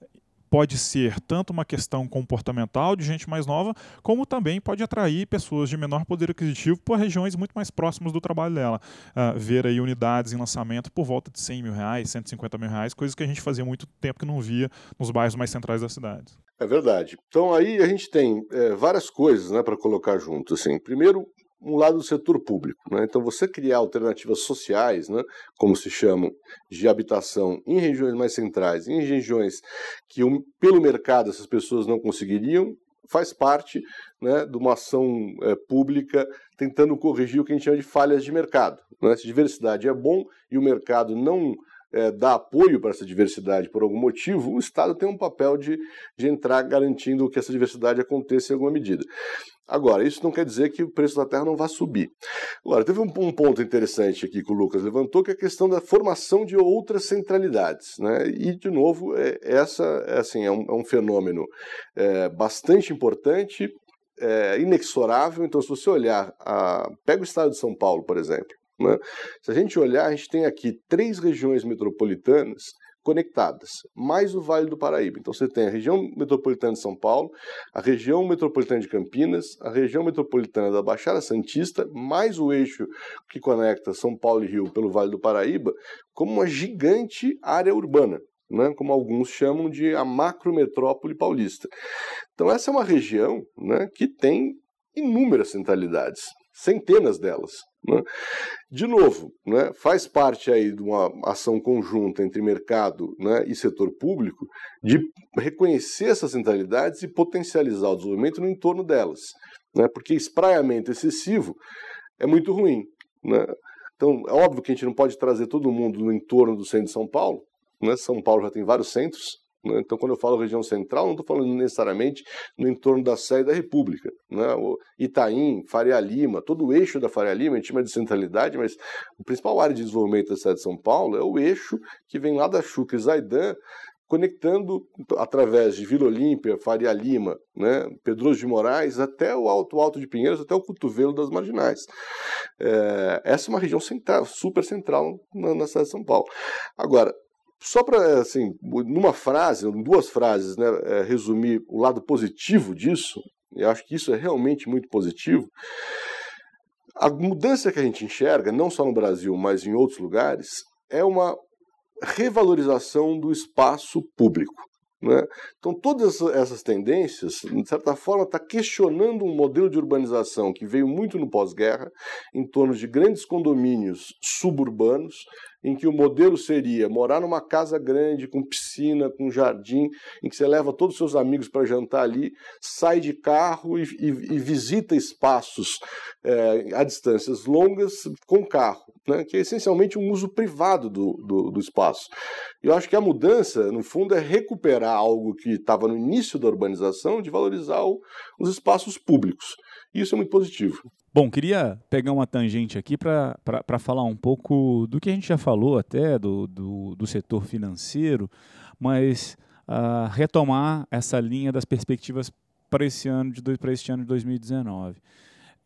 pode ser tanto uma questão comportamental de gente mais nova, como também pode atrair pessoas de menor poder aquisitivo por regiões muito mais próximas do trabalho dela. Uh, ver aí unidades em lançamento por volta de 100 mil reais, 150 mil reais, coisas que a gente fazia muito tempo que não via nos bairros mais centrais da cidade. É verdade. Então aí a gente tem é, várias coisas né, para colocar junto. Assim. Primeiro, um lado do setor público. Né? Então, você criar alternativas sociais, né, como se chamam, de habitação em regiões mais centrais, em regiões que, um, pelo mercado, essas pessoas não conseguiriam, faz parte né, de uma ação é, pública tentando corrigir o que a gente chama de falhas de mercado. Né? Se diversidade é bom e o mercado não é, dá apoio para essa diversidade por algum motivo, o Estado tem um papel de, de entrar garantindo que essa diversidade aconteça em alguma medida. Agora, isso não quer dizer que o preço da terra não vá subir. Agora, teve um, um, ponto interessante aqui que o Lucas levantou, que é a questão da formação de outras centralidades. Né? E, de novo, é, essa é, assim, é, um, é um fenômeno é, bastante importante, é, inexorável. Então, se você olhar, a, pega o estado de São Paulo, por exemplo. Né? Se a gente olhar, a gente tem aqui três regiões metropolitanas conectadas, mais o Vale do Paraíba. Então você tem a região metropolitana de São Paulo, a região metropolitana de Campinas, a região metropolitana da Baixada Santista, mais o eixo que conecta São Paulo e Rio pelo Vale do Paraíba, como uma gigante área urbana. Né, como alguns chamam de a macrometrópole paulista. Então, essa é uma região né, que tem inúmeras centralidades, centenas delas. Né? De novo, né, faz parte aí de uma ação conjunta entre mercado né, e setor público de reconhecer essas centralidades e potencializar o desenvolvimento no entorno delas, né, porque espraiamento excessivo é muito ruim. Né? Então, é óbvio que a gente não pode trazer todo mundo no entorno do centro de São Paulo. Né? São Paulo já tem vários centros, né? Então, quando eu falo região central, não estou falando necessariamente no entorno da sede da República. Né? Itaim, Faria Lima, todo o eixo da Faria Lima, a gente chama de centralidade, mas o principal área de desenvolvimento da cidade de São Paulo é o eixo que vem lá da Chuca e Zaidan, conectando através de Vila Olímpia, Faria Lima, né, Pedroso de Moraes, até o Alto Alto de Pinheiros, até o cotovelo das Marginais. É, essa é uma região central, super central na, na cidade de São Paulo. Agora, só para, assim, numa frase, duas frases, né, é, resumir o lado positivo disso, eu acho que isso é realmente muito positivo. A mudança que a gente enxerga, não só no Brasil, mas em outros lugares, é uma revalorização do espaço público. Né? Então, todas essas tendências, de certa forma, está questionando um modelo de urbanização que veio muito no pós-guerra, em torno de grandes condomínios suburbanos, em que o modelo seria morar numa casa grande, com piscina, com jardim, em que você leva todos os seus amigos para jantar ali, sai de carro e, e, e visita espaços é, a distâncias longas com carro, né, que é essencialmente um uso privado do, do, do espaço. Eu acho que a mudança, no fundo, é recuperar algo que estava no início da urbanização, de valorizar o, os espaços públicos. Isso é muito positivo. Bom, queria pegar uma tangente aqui para falar um pouco do que a gente já falou até do, do, do setor financeiro, mas uh, retomar essa linha das perspectivas para esse ano de para este ano de 2019.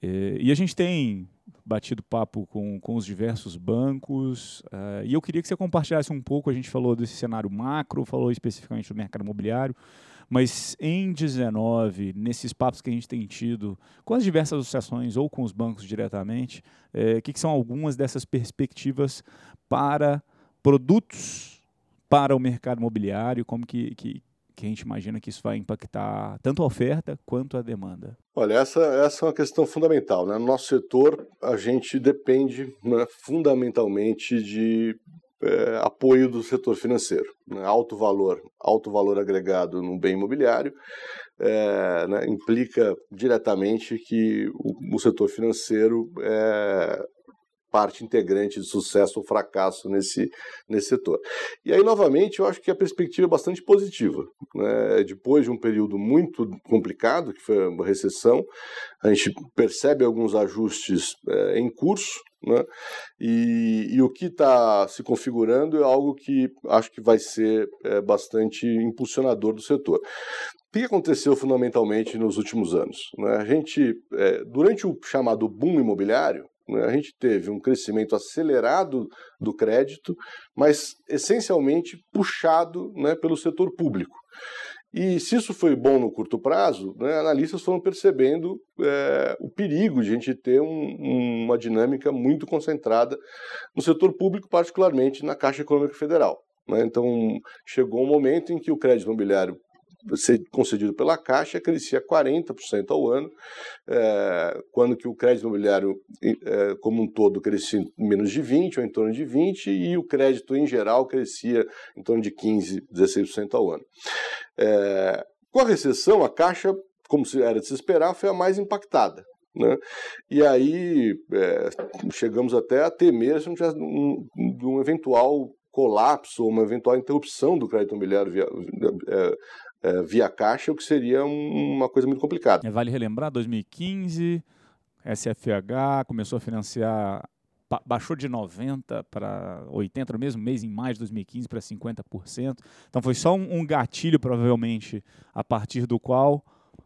É, e a gente tem batido papo com, com os diversos bancos, uh, e eu queria que você compartilhasse um pouco, a gente falou desse cenário macro, falou especificamente do mercado imobiliário, mas em 19, nesses papos que a gente tem tido com as diversas associações ou com os bancos diretamente, o é, que, que são algumas dessas perspectivas para produtos para o mercado imobiliário, como que, que, que a gente imagina que isso vai impactar tanto a oferta quanto a demanda? Olha, essa, essa é uma questão fundamental. Né? No nosso setor, a gente depende né, fundamentalmente de é, apoio do setor financeiro. Né? Alto valor, alto valor agregado no bem imobiliário é, né, implica diretamente que o, o setor financeiro é, parte integrante de sucesso ou fracasso nesse, nesse setor. E aí, novamente, eu acho que a perspectiva é bastante positiva. Né? Depois de um período muito complicado, que foi a recessão, a gente percebe alguns ajustes é, em curso, né? E, e, o que está se configurando é algo que acho que vai ser é, bastante impulsionador do setor. O que aconteceu fundamentalmente nos últimos anos? Né? A gente, é, durante o chamado boom imobiliário, né, a gente teve um crescimento acelerado do crédito, mas essencialmente puxado né, pelo setor público. E se isso foi bom no curto prazo, né, analistas foram percebendo é, o perigo de a gente ter um, uma dinâmica muito concentrada no setor público, particularmente na Caixa Econômica Federal. Né? Então, chegou um momento em que o crédito imobiliário concedido pela Caixa crescia 40% ao ano, é, quando que o crédito imobiliário é, como um todo crescia menos de 20% ou em torno de 20%, e o crédito em geral crescia em torno de 15%, 16% ao ano. É, com a recessão, a Caixa, como era de se esperar, foi a mais impactada. Né? E aí é, chegamos até a temer um, um eventual colapso, uma eventual interrupção do crédito imobiliário via, é, é, via caixa, o que seria um, uma coisa muito complicada. É, vale relembrar, 2015, SFH começou a financiar, baixou de 90% para 80% no mesmo mês, em maio de 2015, para 50%. Então foi só um, gatilho, provavelmente, a partir do qual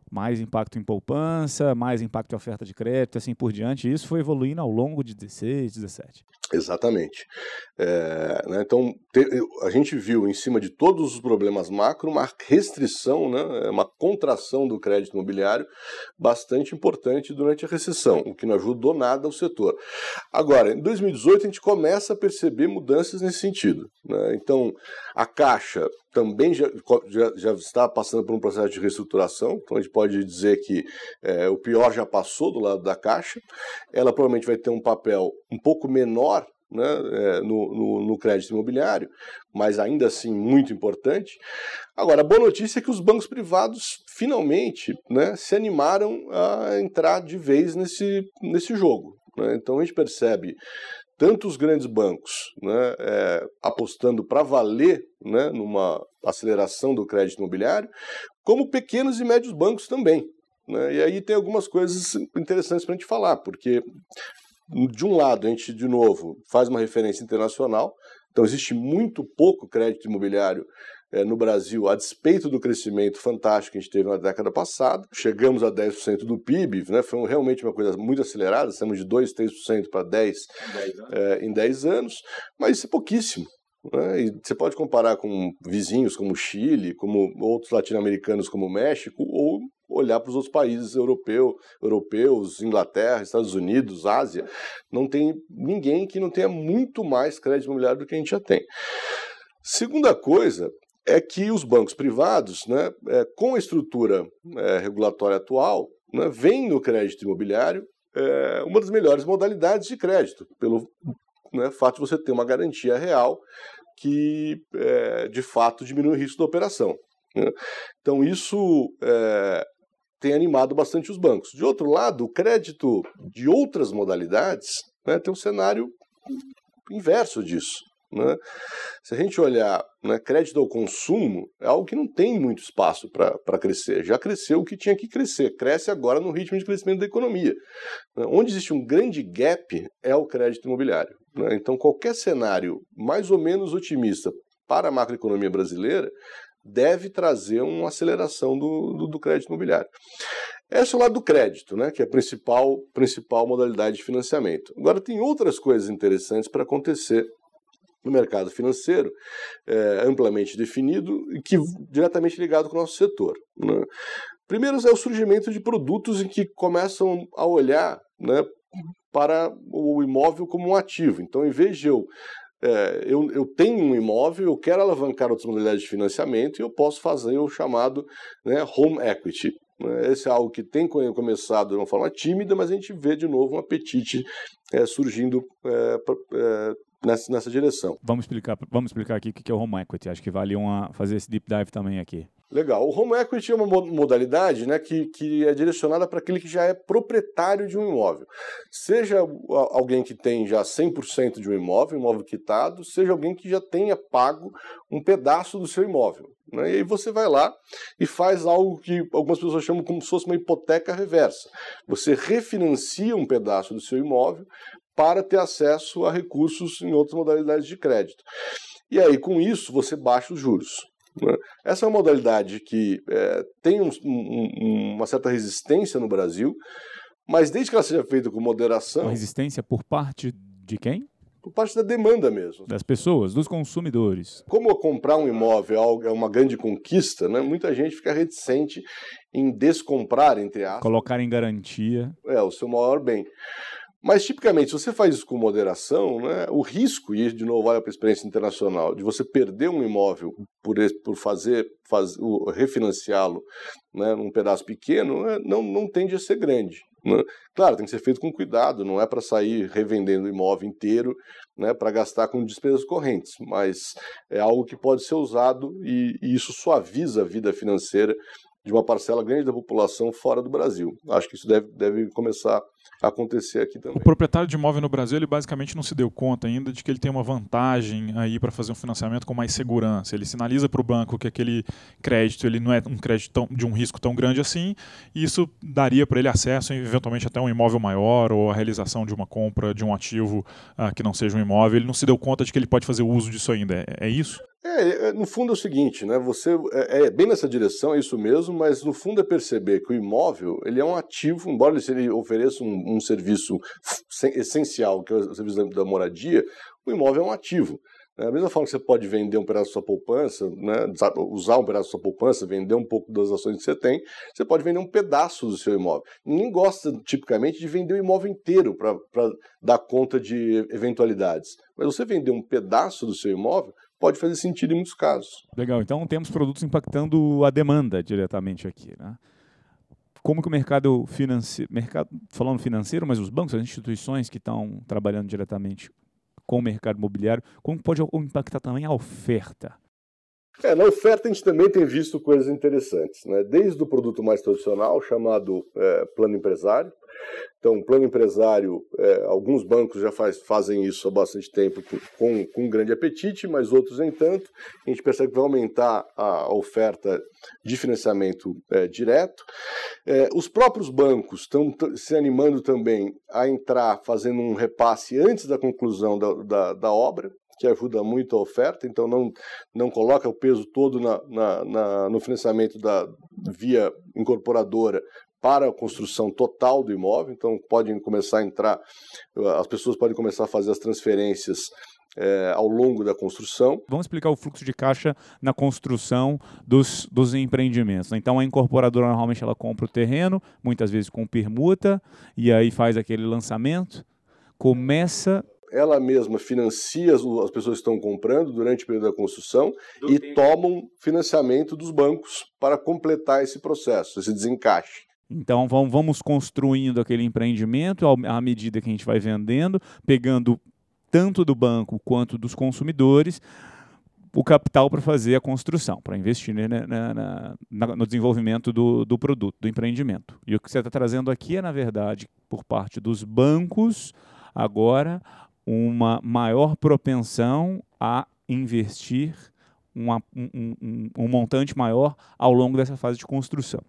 mais impacto em poupança, mais impacto em oferta de crédito, assim por diante. Isso foi evoluindo ao longo de 16, 17. Exatamente. É, né, então, te, a gente viu em cima de todos os problemas macro uma restrição, né, uma contração do crédito imobiliário bastante importante durante a recessão, o que não ajudou nada ao setor. Agora, em 2018, a gente começa a perceber mudanças nesse sentido. Né? Então, a Caixa também já, já, já, está passando por um processo de reestruturação, então a gente pode dizer que é, o pior já passou do lado da Caixa. Ela provavelmente vai ter um papel um pouco menor né, é, no, no, no, crédito imobiliário, mas ainda assim muito importante. Agora, a boa notícia é que os bancos privados finalmente né, se animaram a entrar de vez nesse, nesse jogo. Né? Então a gente percebe tanto os grandes bancos né, é, apostando para valer né, numa aceleração do crédito imobiliário, como pequenos e médios bancos também. Né? E aí tem algumas coisas interessantes para a gente falar, porque de um lado a gente, de novo, faz uma referência internacional, então existe muito pouco crédito imobiliário é, no Brasil, a despeito do crescimento fantástico que a gente teve na década passada. Chegamos a 10% do PIB, né? foi realmente uma coisa muito acelerada, saímos de 2%, 3% para 10%, 10 é, em 10 anos, mas isso é pouquíssimo. Né? E você pode comparar com vizinhos como Chile, como outros latino-americanos como México, ou olhar para os outros países europeu, europeus, Inglaterra, Estados Unidos, Ásia. Não tem ninguém que não tenha muito mais crédito imobiliário do que a gente já tem. Segunda coisa é que os bancos privados, né, é, com a estrutura é, regulatória atual, né, veem no crédito imobiliário é, uma das melhores modalidades de crédito, pelo né, fato de você ter uma garantia real que, de fato, diminui o risco da operação. Né? Então, isso é, tem animado bastante os bancos. De outro lado, o crédito de outras modalidades né, tem um cenário inverso disso. Né? Se a gente olhar né, crédito ao consumo, é algo que não tem muito espaço para crescer. Já cresceu o que tinha que crescer, cresce agora no ritmo de crescimento da economia. Onde existe um grande gap é o crédito imobiliário. Né? Então, qualquer cenário mais ou menos otimista para a macroeconomia brasileira deve trazer uma aceleração do, do, do crédito imobiliário. Esse é o lado do crédito, né, que é a principal, principal modalidade de financiamento. Agora, tem outras coisas interessantes para acontecer no mercado financeiro, é, amplamente definido e que diretamente ligado com o nosso setor. Né? Primeiro é o surgimento de produtos em que começam a olhar né, para o imóvel como um ativo. Então, em vez de eu é, eu, eu, tenho um imóvel, eu quero alavancar outras modalidades de financiamento e eu posso fazer o chamado né, home equity. Né? Esse é algo que tem começado de uma forma tímida, mas a gente vê de novo um apetite é, surgindo é, é, nessa, nessa direção. Vamos explicar, vamos explicar aqui o que é o home equity. Acho que vale uma, fazer esse deep dive também aqui. Legal. O home equity é uma modalidade né, que, que é direcionada para aquele que já é proprietário de um imóvel. Seja alguém que tem já 100% de um imóvel, imóvel quitado, seja alguém que já tenha pago um pedaço do seu imóvel. Né? E aí você vai lá e faz algo que algumas pessoas chamam como se fosse uma hipoteca reversa. Você refinancia um pedaço do seu imóvel para ter acesso a recursos em outras modalidades de crédito. E aí, com isso, você baixa os juros. Né? Essa é uma modalidade que é, tem um, um, uma certa resistência no Brasil, mas desde que ela seja feita com moderação. Uma resistência por parte de quem? Por parte da demanda mesmo. Das pessoas, dos consumidores. Como comprar um imóvel é uma grande conquista, né? muita gente fica reticente em descomprar, entre aspas. Colocar em garantia. É, o seu maior bem. Mas, tipicamente, se você faz isso com moderação, né, o risco, e de novo olha para a experiência internacional, de você perder um imóvel por, por fazer, faz, refinanciá-lo né, num pedaço pequeno, né, não, não tende a ser grande. Né? Claro, tem que ser feito com cuidado, não é para sair revendendo o imóvel inteiro né, para gastar com despesas correntes, mas é algo que pode ser usado e, e isso suaviza a vida financeira de uma parcela grande da população fora do Brasil. Acho que isso deve, deve começar acontecer aqui também. O proprietário de imóvel no Brasil, ele basicamente não se deu conta ainda de que ele tem uma vantagem aí para fazer um financiamento com mais segurança. Ele sinaliza para o banco que aquele crédito ele não é um crédito tão, de um risco tão grande assim, e isso daria para ele acesso eventualmente até um imóvel maior ou a realização de uma compra de um ativo uh, que não seja um imóvel. Ele não se deu conta de que ele pode fazer uso disso ainda. É, é isso? É, é, no fundo é o seguinte, né? Você é, é, bem nessa direção, é isso mesmo, mas no fundo é perceber que o imóvel ele é um ativo, embora ele ofereça um, um serviço essencial, que é o serviço da, da moradia, o imóvel é um ativo. Né? Da mesma forma que você pode vender um pedaço da sua poupança, né, usar um pedaço da sua poupança, vender um pouco das ações que você tem, você pode vender um pedaço do seu imóvel. Ninguém gosta, tipicamente, de vender o imóvel inteiro para dar conta de eventualidades. Mas você vender um pedaço do seu imóvel, pode fazer sentido em muitos casos. Legal, então temos produtos impactando a demanda diretamente aqui, né? Como que o mercado financeiro, mercado, falando financeiro, mas os bancos, as instituições que estão trabalhando diretamente com o mercado imobiliário, como pode impactar também a oferta? É, na oferta a gente também tem visto coisas interessantes, né? desde o produto mais tradicional, chamado é, plano empresário, então, plano empresário, é, alguns bancos já faz, fazem isso há bastante tempo com, com grande apetite, mas outros nem tanto. A gente percebe que vai aumentar a oferta de financiamento é, direto. É, os próprios bancos estão se animando também a entrar fazendo um repasse antes da conclusão da, da, da obra, que ajuda muito a oferta, então não, não coloca o peso todo na, na, na, no financiamento da via incorporadora, para a construção total do imóvel, então podem começar a entrar, as pessoas podem começar a fazer as transferências é, ao longo da construção. Vamos explicar o fluxo de caixa na construção dos, dos empreendimentos. Então a incorporadora normalmente ela compra o terreno, muitas vezes com permuta, e aí faz aquele lançamento, começa ela mesma financia as, as pessoas que estão comprando durante o período da construção Do e tempo. tomam financiamento dos bancos para completar esse processo, esse desencaixe. Então vamos construindo aquele empreendimento à medida que a gente vai vendendo, pegando tanto do banco quanto dos consumidores o capital para fazer a construção, para investir né, na, na, no desenvolvimento do, do produto, do empreendimento. E o que você está trazendo aqui é, na verdade, por parte dos bancos, agora uma maior propensão a investir uma, um, um, um montante maior ao longo dessa fase de construção.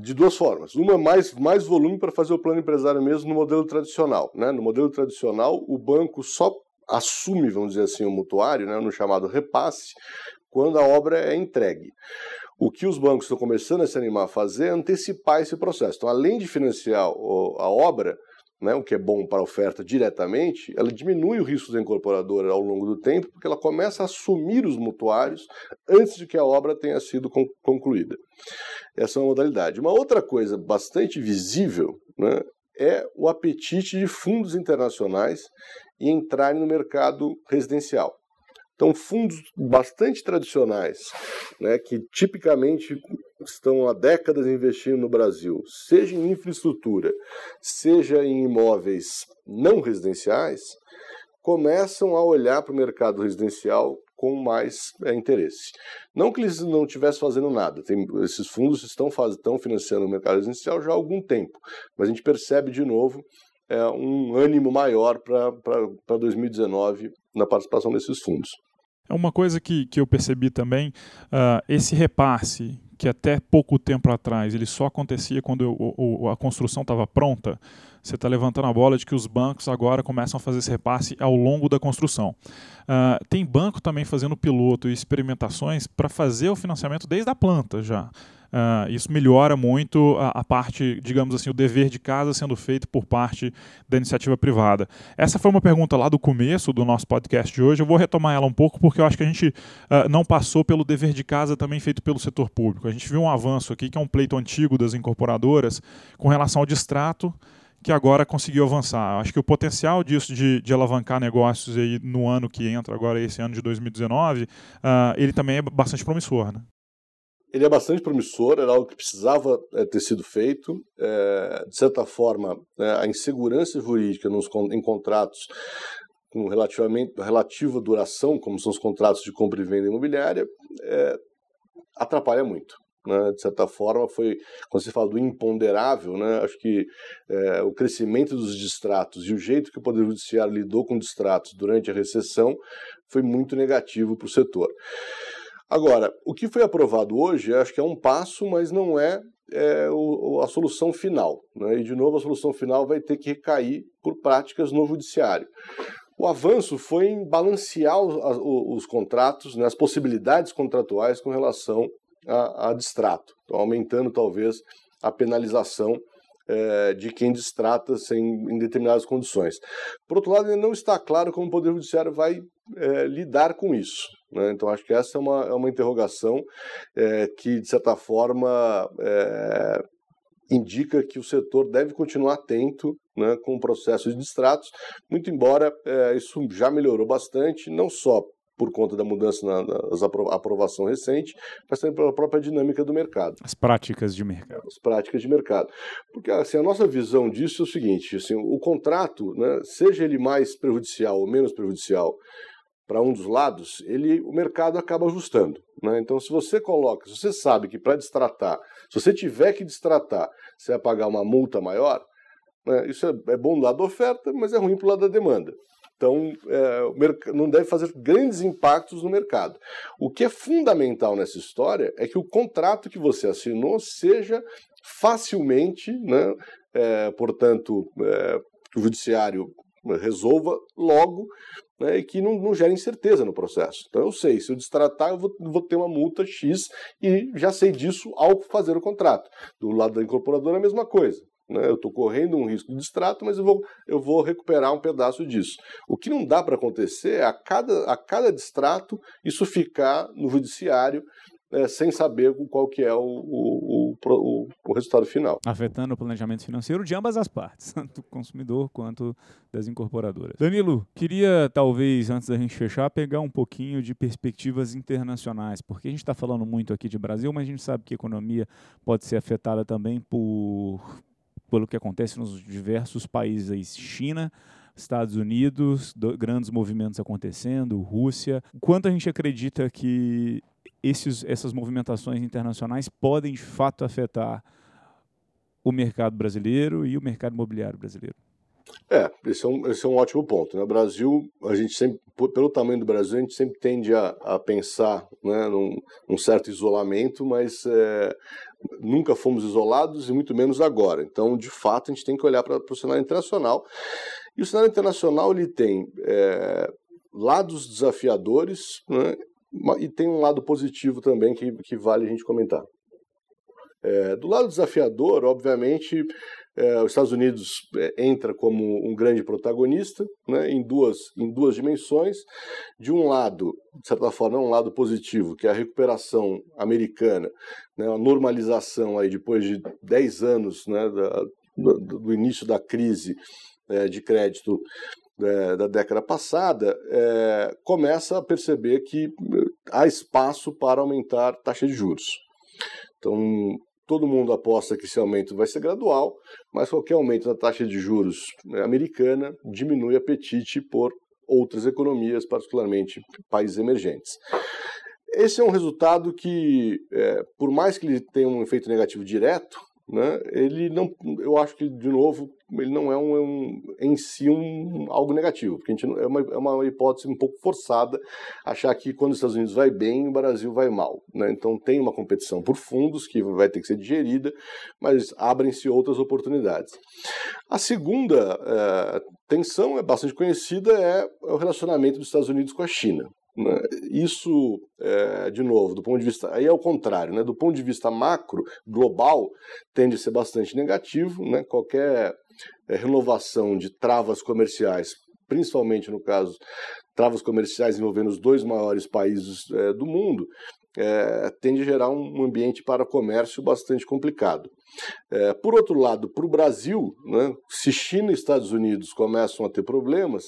De duas formas. Uma, mais, mais volume para fazer o plano empresário mesmo no modelo tradicional. Né? No modelo tradicional, o banco só assume, vamos dizer assim, o mutuário, né, no chamado repasse, quando a obra é entregue. O que os bancos estão começando a se animar a fazer é antecipar esse processo. Então, além de financiar a obra, né, o que é bom para a oferta diretamente, ela diminui o risco da incorporadora ao longo do tempo, porque ela começa a assumir os mutuários antes de que a obra tenha sido concluída. Essa é uma modalidade. Uma outra coisa bastante visível né, é o apetite de fundos internacionais em entrarem no mercado residencial. Então, fundos bastante tradicionais, né, que tipicamente estão há décadas investindo no Brasil, seja em infraestrutura, seja em imóveis não residenciais, começam a olhar para o mercado residencial com mais é, interesse. Não que eles não estivessem fazendo nada, tem, esses fundos estão, faz, estão financiando o mercado residencial já há algum tempo, mas a gente percebe de novo é, um ânimo maior para 2019 na participação desses fundos. É uma coisa que, que eu percebi também, uh, esse repasse, que até pouco tempo atrás ele só acontecia quando o, a construção estava pronta, você está levantando a bola de que os bancos agora começam a fazer esse repasse ao longo da construção. Uh, tem banco também fazendo piloto e experimentações para fazer o financiamento desde a planta já. Uh, isso melhora muito a, a, parte, digamos assim, o dever de casa sendo feito por parte da iniciativa privada. Essa foi uma pergunta lá do começo do nosso podcast de hoje. Eu vou retomar ela um pouco porque eu acho que a gente uh, não passou pelo dever de casa também feito pelo setor público. A gente viu um avanço aqui, que é um pleito antigo das incorporadoras, com relação ao distrato que agora conseguiu avançar. Acho que o potencial disso de, de, alavancar negócios aí no ano que entra, agora esse ano de 2019, uh, ah, ele também é bastante promissor. Né? Ele é bastante promissor, era algo que precisava é, ter sido feito. É, de certa forma, é, a insegurança jurídica nos, em contratos com relativamente, relativa duração, como são os contratos de compra e venda imobiliária, atrapalha muito. Né? De certa forma, foi, quando você fala do imponderável, né? acho que é, o crescimento dos distratos e o jeito que o Poder Judiciário lidou com distratos durante a recessão foi muito negativo para o setor. Agora, o que foi aprovado hoje, acho que é um passo, mas não é, é o, a solução final. Né? E, de novo, a solução final vai ter que recair por práticas no judiciário. O avanço foi em balancear os, os contratos, né, as possibilidades contratuais com relação a, a distrato, então, aumentando talvez a penalização é, de quem distrata sem, em determinadas condições. Por outro lado, ainda não está claro como o Poder Judiciário vai é, lidar com isso. Né? Então, acho que essa é uma, é uma interrogação é, que, de certa forma, indica que o setor deve continuar atento né, com o processo de distratos, muito embora é, isso já melhorou bastante, não só por conta da mudança na, na aprovação recente, mas também pela própria dinâmica do mercado. As práticas de mercado. As práticas de mercado. Porque assim, a nossa visão disso é o seguinte, assim, o contrato, né, seja ele mais prejudicial ou menos prejudicial, para um dos lados, ele, o mercado acaba ajustando. Né? Então, se você coloca, se você sabe que para destratar, se você tiver que destratar, você vai pagar uma multa maior, né? isso é, é, bom do lado da oferta, mas é ruim para o lado da demanda. Então, é, não deve fazer grandes impactos no mercado. O que é fundamental nessa história é que o contrato que você assinou seja facilmente, né, é, portanto, é, o judiciário resolva logo né, e que não, não gere incerteza no processo. Então eu sei, se eu destratar, eu vou, vou, ter uma multa X e já sei disso ao fazer o contrato. Do lado da incorporadora, a mesma coisa. Né? Eu estou correndo um risco de distrato, mas eu vou, eu vou recuperar um pedaço disso. O que não dá para acontecer é a cada, a cada distrato isso ficar no judiciário é, sem saber qual que é o, o, o, o, resultado final. Afetando o planejamento financeiro de ambas as partes, (laughs) tanto do consumidor quanto das incorporadoras. Danilo, queria talvez, antes da gente fechar, pegar um pouquinho de perspectivas internacionais, porque a gente está falando muito aqui de Brasil, mas a gente sabe que a economia pode ser afetada também por pelo que acontece nos diversos países aí, China, Estados Unidos, do, grandes movimentos acontecendo, Rússia. Quanto a gente acredita que esses, essas movimentações internacionais podem de fato afetar o mercado brasileiro e o mercado imobiliário brasileiro? É, esse é um, esse é um ótimo ponto. Né? O Brasil, a gente sempre, pelo tamanho do Brasil, a gente sempre tende a, a pensar né, num, num certo isolamento, mas é, nunca fomos isolados e muito menos agora. Então, de fato, a gente tem que olhar para o cenário internacional. E o cenário internacional ele tem é, lados desafiadores né, e tem um lado positivo também que, que vale a gente comentar. É, do lado desafiador, obviamente, é, os Estados Unidos é, entra como um grande protagonista né, em, duas, em duas dimensões. De um lado, de certa forma, é um lado positivo, que é a recuperação americana, né, a normalização aí depois de 10 anos né, da, do, do, início da crise é, de crédito é, da década passada, é, começa a perceber que há espaço para aumentar taxa de juros. Então, Todo mundo aposta que esse aumento vai ser gradual, mas qualquer aumento da taxa de juros né, americana diminui apetite por outras economias, particularmente países emergentes. Esse é um resultado que, é, por mais que ele tenha um efeito negativo direto, né, ele não, eu acho que de novo ele não é um, um em si um algo negativo, porque a gente é uma, é uma hipótese um pouco forçada achar que quando os Estados Unidos vai bem o Brasil vai mal, né? Então tem uma competição por fundos que vai ter que ser digerida, mas abrem-se outras oportunidades. A segunda é, tensão é bastante conhecida é o relacionamento dos Estados Unidos com a China. Isso, é, de novo, do ponto de vista. Aí é o contrário, né? do ponto de vista macro, global, tende a ser bastante negativo. Né? Qualquer é, renovação de travas comerciais, principalmente no caso, travas comerciais envolvendo os dois maiores países é, do mundo, é, tende a gerar um ambiente para comércio bastante complicado. É, por outro lado, para o Brasil, né, se China e Estados Unidos começam a ter problemas,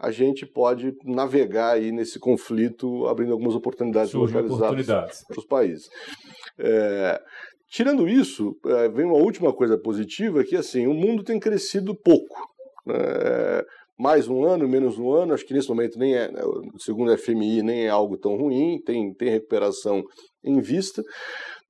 a gente pode navegar aí nesse conflito, abrindo algumas oportunidades localizadas para os países. É, tirando isso, é, vem uma última coisa positiva, que assim, o mundo tem crescido pouco. Né, mais um ano, menos um ano, acho que nesse momento nem é, né, segundo a FMI, nem é algo tão ruim, tem, tem recuperação em vista,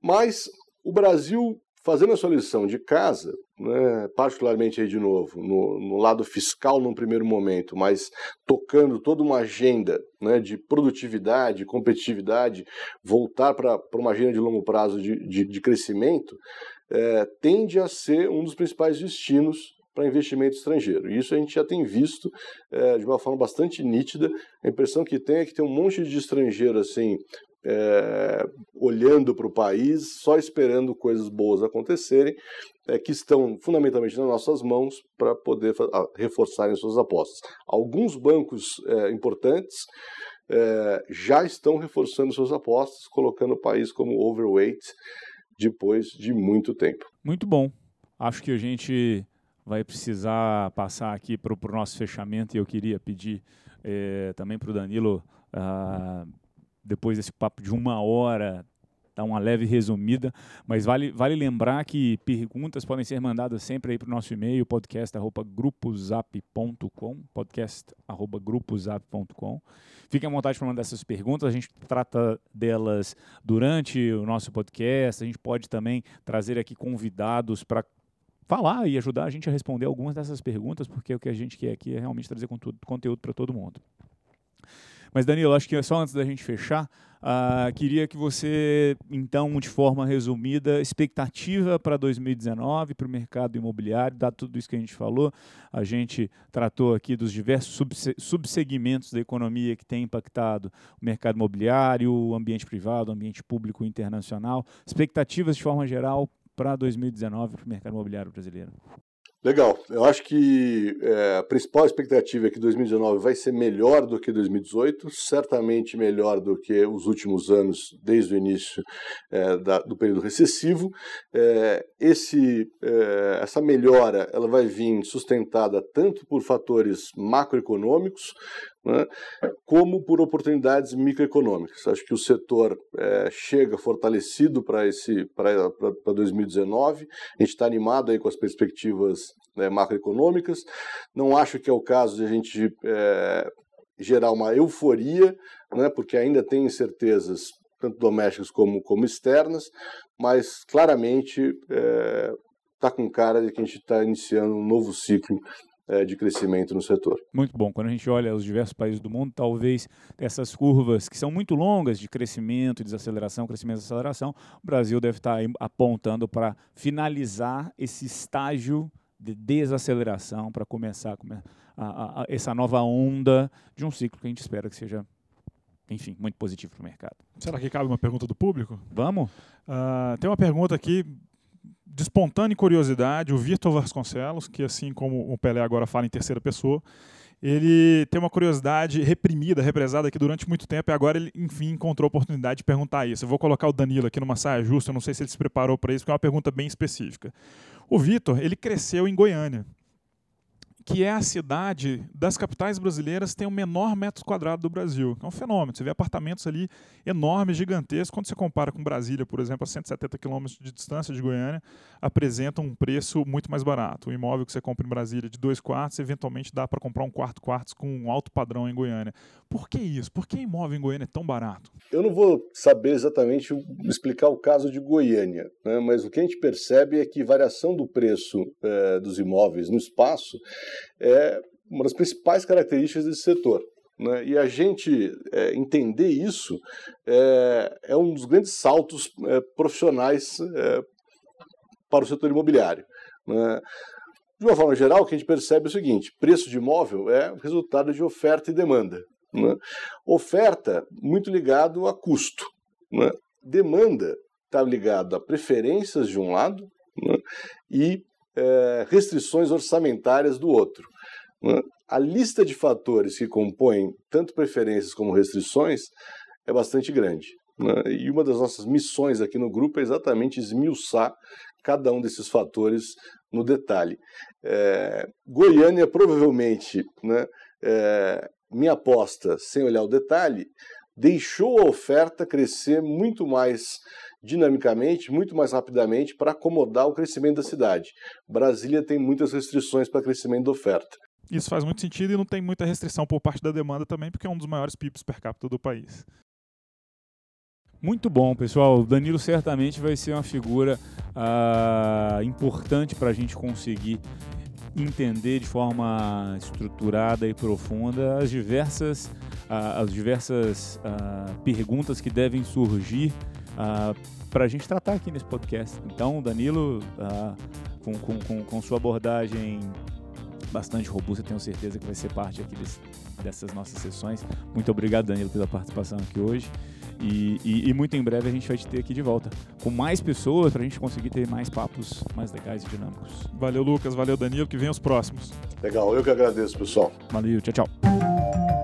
mas o Brasil, fazendo a sua lição de casa, né, particularmente aí de novo, no, no, lado fiscal num primeiro momento, mas tocando toda uma agenda né, de produtividade, competitividade, voltar para uma agenda de longo prazo de, de, de crescimento, é, tende a ser um dos principais destinos para investimento estrangeiro. E isso a gente já tem visto é, de uma forma bastante nítida. A impressão que tem é que tem um monte de estrangeiro assim é, olhando para o país, só esperando coisas boas acontecerem, é, que estão fundamentalmente nas nossas mãos para poder reforçarem suas apostas. Alguns bancos é, importantes já estão reforçando suas apostas, colocando o país como overweight depois de muito tempo. Muito bom. Acho que a gente vai precisar passar aqui para o nosso fechamento e eu queria pedir é, também para o Danilo, ah, depois desse papo de uma hora, dar uma leve resumida, mas vale, vale lembrar que perguntas podem ser mandadas sempre aí para o nosso e-mail, podcast.grupozap.com, podcast.grupozap.com. Fiquem à vontade para mandar essas perguntas, a gente trata delas durante o nosso podcast, a gente pode também trazer aqui convidados para falar e ajudar a gente a responder algumas dessas perguntas, porque o que a gente quer aqui é realmente trazer conteúdo para todo mundo. Mas, Danilo, acho que só antes da gente fechar, uh, queria que você, então, de forma resumida, expectativa para 2019, para o mercado imobiliário, dado tudo isso que a gente falou. A gente tratou aqui dos diversos subsegmentos da economia que tem impactado o mercado imobiliário, o ambiente privado, o ambiente público internacional. Expectativas, de forma geral, para 2019 para o mercado imobiliário brasileiro? Legal. Eu acho que é, a principal expectativa é que 2019 vai ser melhor do que 2018, certamente melhor do que os últimos anos, desde o início é, da, do período recessivo. É, esse, é, essa melhora ela vai vir sustentada tanto por fatores macroeconômicos, né, como por oportunidades microeconômicas. Acho que o setor é, chega fortalecido para esse para 2019. A gente está animado aí com as perspectivas né, macroeconômicas. Não acho que é o caso de a gente é, gerar uma euforia, né, porque ainda tem incertezas tanto domésticas como, como externas, mas claramente está é, com cara de que a gente está iniciando um novo ciclo de crescimento no setor. Muito bom. Quando a gente olha os diversos países do mundo, talvez essas curvas que são muito longas de crescimento desaceleração, crescimento e desaceleração, o Brasil deve estar apontando para finalizar esse estágio de desaceleração para começar a, a, a, essa nova onda de um ciclo que a gente espera que seja, enfim, muito positivo para o mercado. Será que cabe uma pergunta do público? Vamos? Uh, tem uma pergunta aqui de espontânea curiosidade, o Vitor Vasconcelos, que assim como o Pelé agora fala em terceira pessoa, ele tem uma curiosidade reprimida, represada aqui durante muito tempo e agora ele, enfim, encontrou a oportunidade de perguntar isso. Eu vou colocar o Danilo aqui numa saia justa, eu não sei se ele se preparou para isso, porque é uma pergunta bem específica. O Vitor, ele cresceu em Goiânia que é a cidade das capitais brasileiras tem o menor metro quadrado do Brasil. É um fenômeno. Você vê apartamentos ali enormes, gigantescos. Quando você compara com Brasília, por exemplo, a 170 quilômetros de distância de Goiânia, apresenta um preço muito mais barato. O imóvel que você compra em Brasília de dois quartos, eventualmente dá para comprar um quarto quartos com um alto padrão em Goiânia. Por que isso? Por que imóvel em Goiânia é tão barato? Eu não vou saber exatamente explicar o caso de Goiânia, né? mas o que a gente percebe é que variação do preço é, dos imóveis no espaço é uma das principais características desse setor. Né? E a gente é, entender isso é, é, um dos grandes saltos é, profissionais é, para o setor imobiliário. Né? De uma forma geral, o que a gente percebe é o seguinte: preço de imóvel é resultado de oferta e demanda. Né? Oferta muito ligado a custo. Né? Demanda está ligado a preferências de um lado né? e é, restrições orçamentárias do outro. Né? A lista de fatores que compõem tanto preferências como restrições é bastante grande. Né? E uma das nossas missões aqui no grupo é exatamente esmiuçar cada um desses fatores no detalhe. É, Goiânia, provavelmente, né, é, minha aposta, sem olhar o detalhe, deixou a oferta crescer muito mais dinamicamente, muito mais rapidamente para acomodar o crescimento da cidade. Brasília tem muitas restrições para crescimento da oferta. Isso faz muito sentido e não tem muita restrição por parte da demanda também, porque é um dos maiores PIBs per capita do país. Muito bom, pessoal. O Danilo certamente vai ser uma figura uh, importante para a gente conseguir entender de forma estruturada e profunda as diversas, uh, as diversas uh, perguntas que devem surgir uh, para a gente tratar aqui nesse podcast. Então, Danilo, uh, com, com, com, com, sua abordagem bastante robusta, tenho certeza que vai ser parte aqui desse, dessas nossas sessões. Muito obrigado, Danilo, pela participação aqui hoje. E, e, e, muito em breve a gente vai te ter aqui de volta com mais pessoas para a gente conseguir ter mais papos mais legais e dinâmicos. Valeu, Lucas. Valeu, Danilo. Que venham os próximos. Legal. Eu que agradeço, pessoal. Valeu. Tchau, tchau.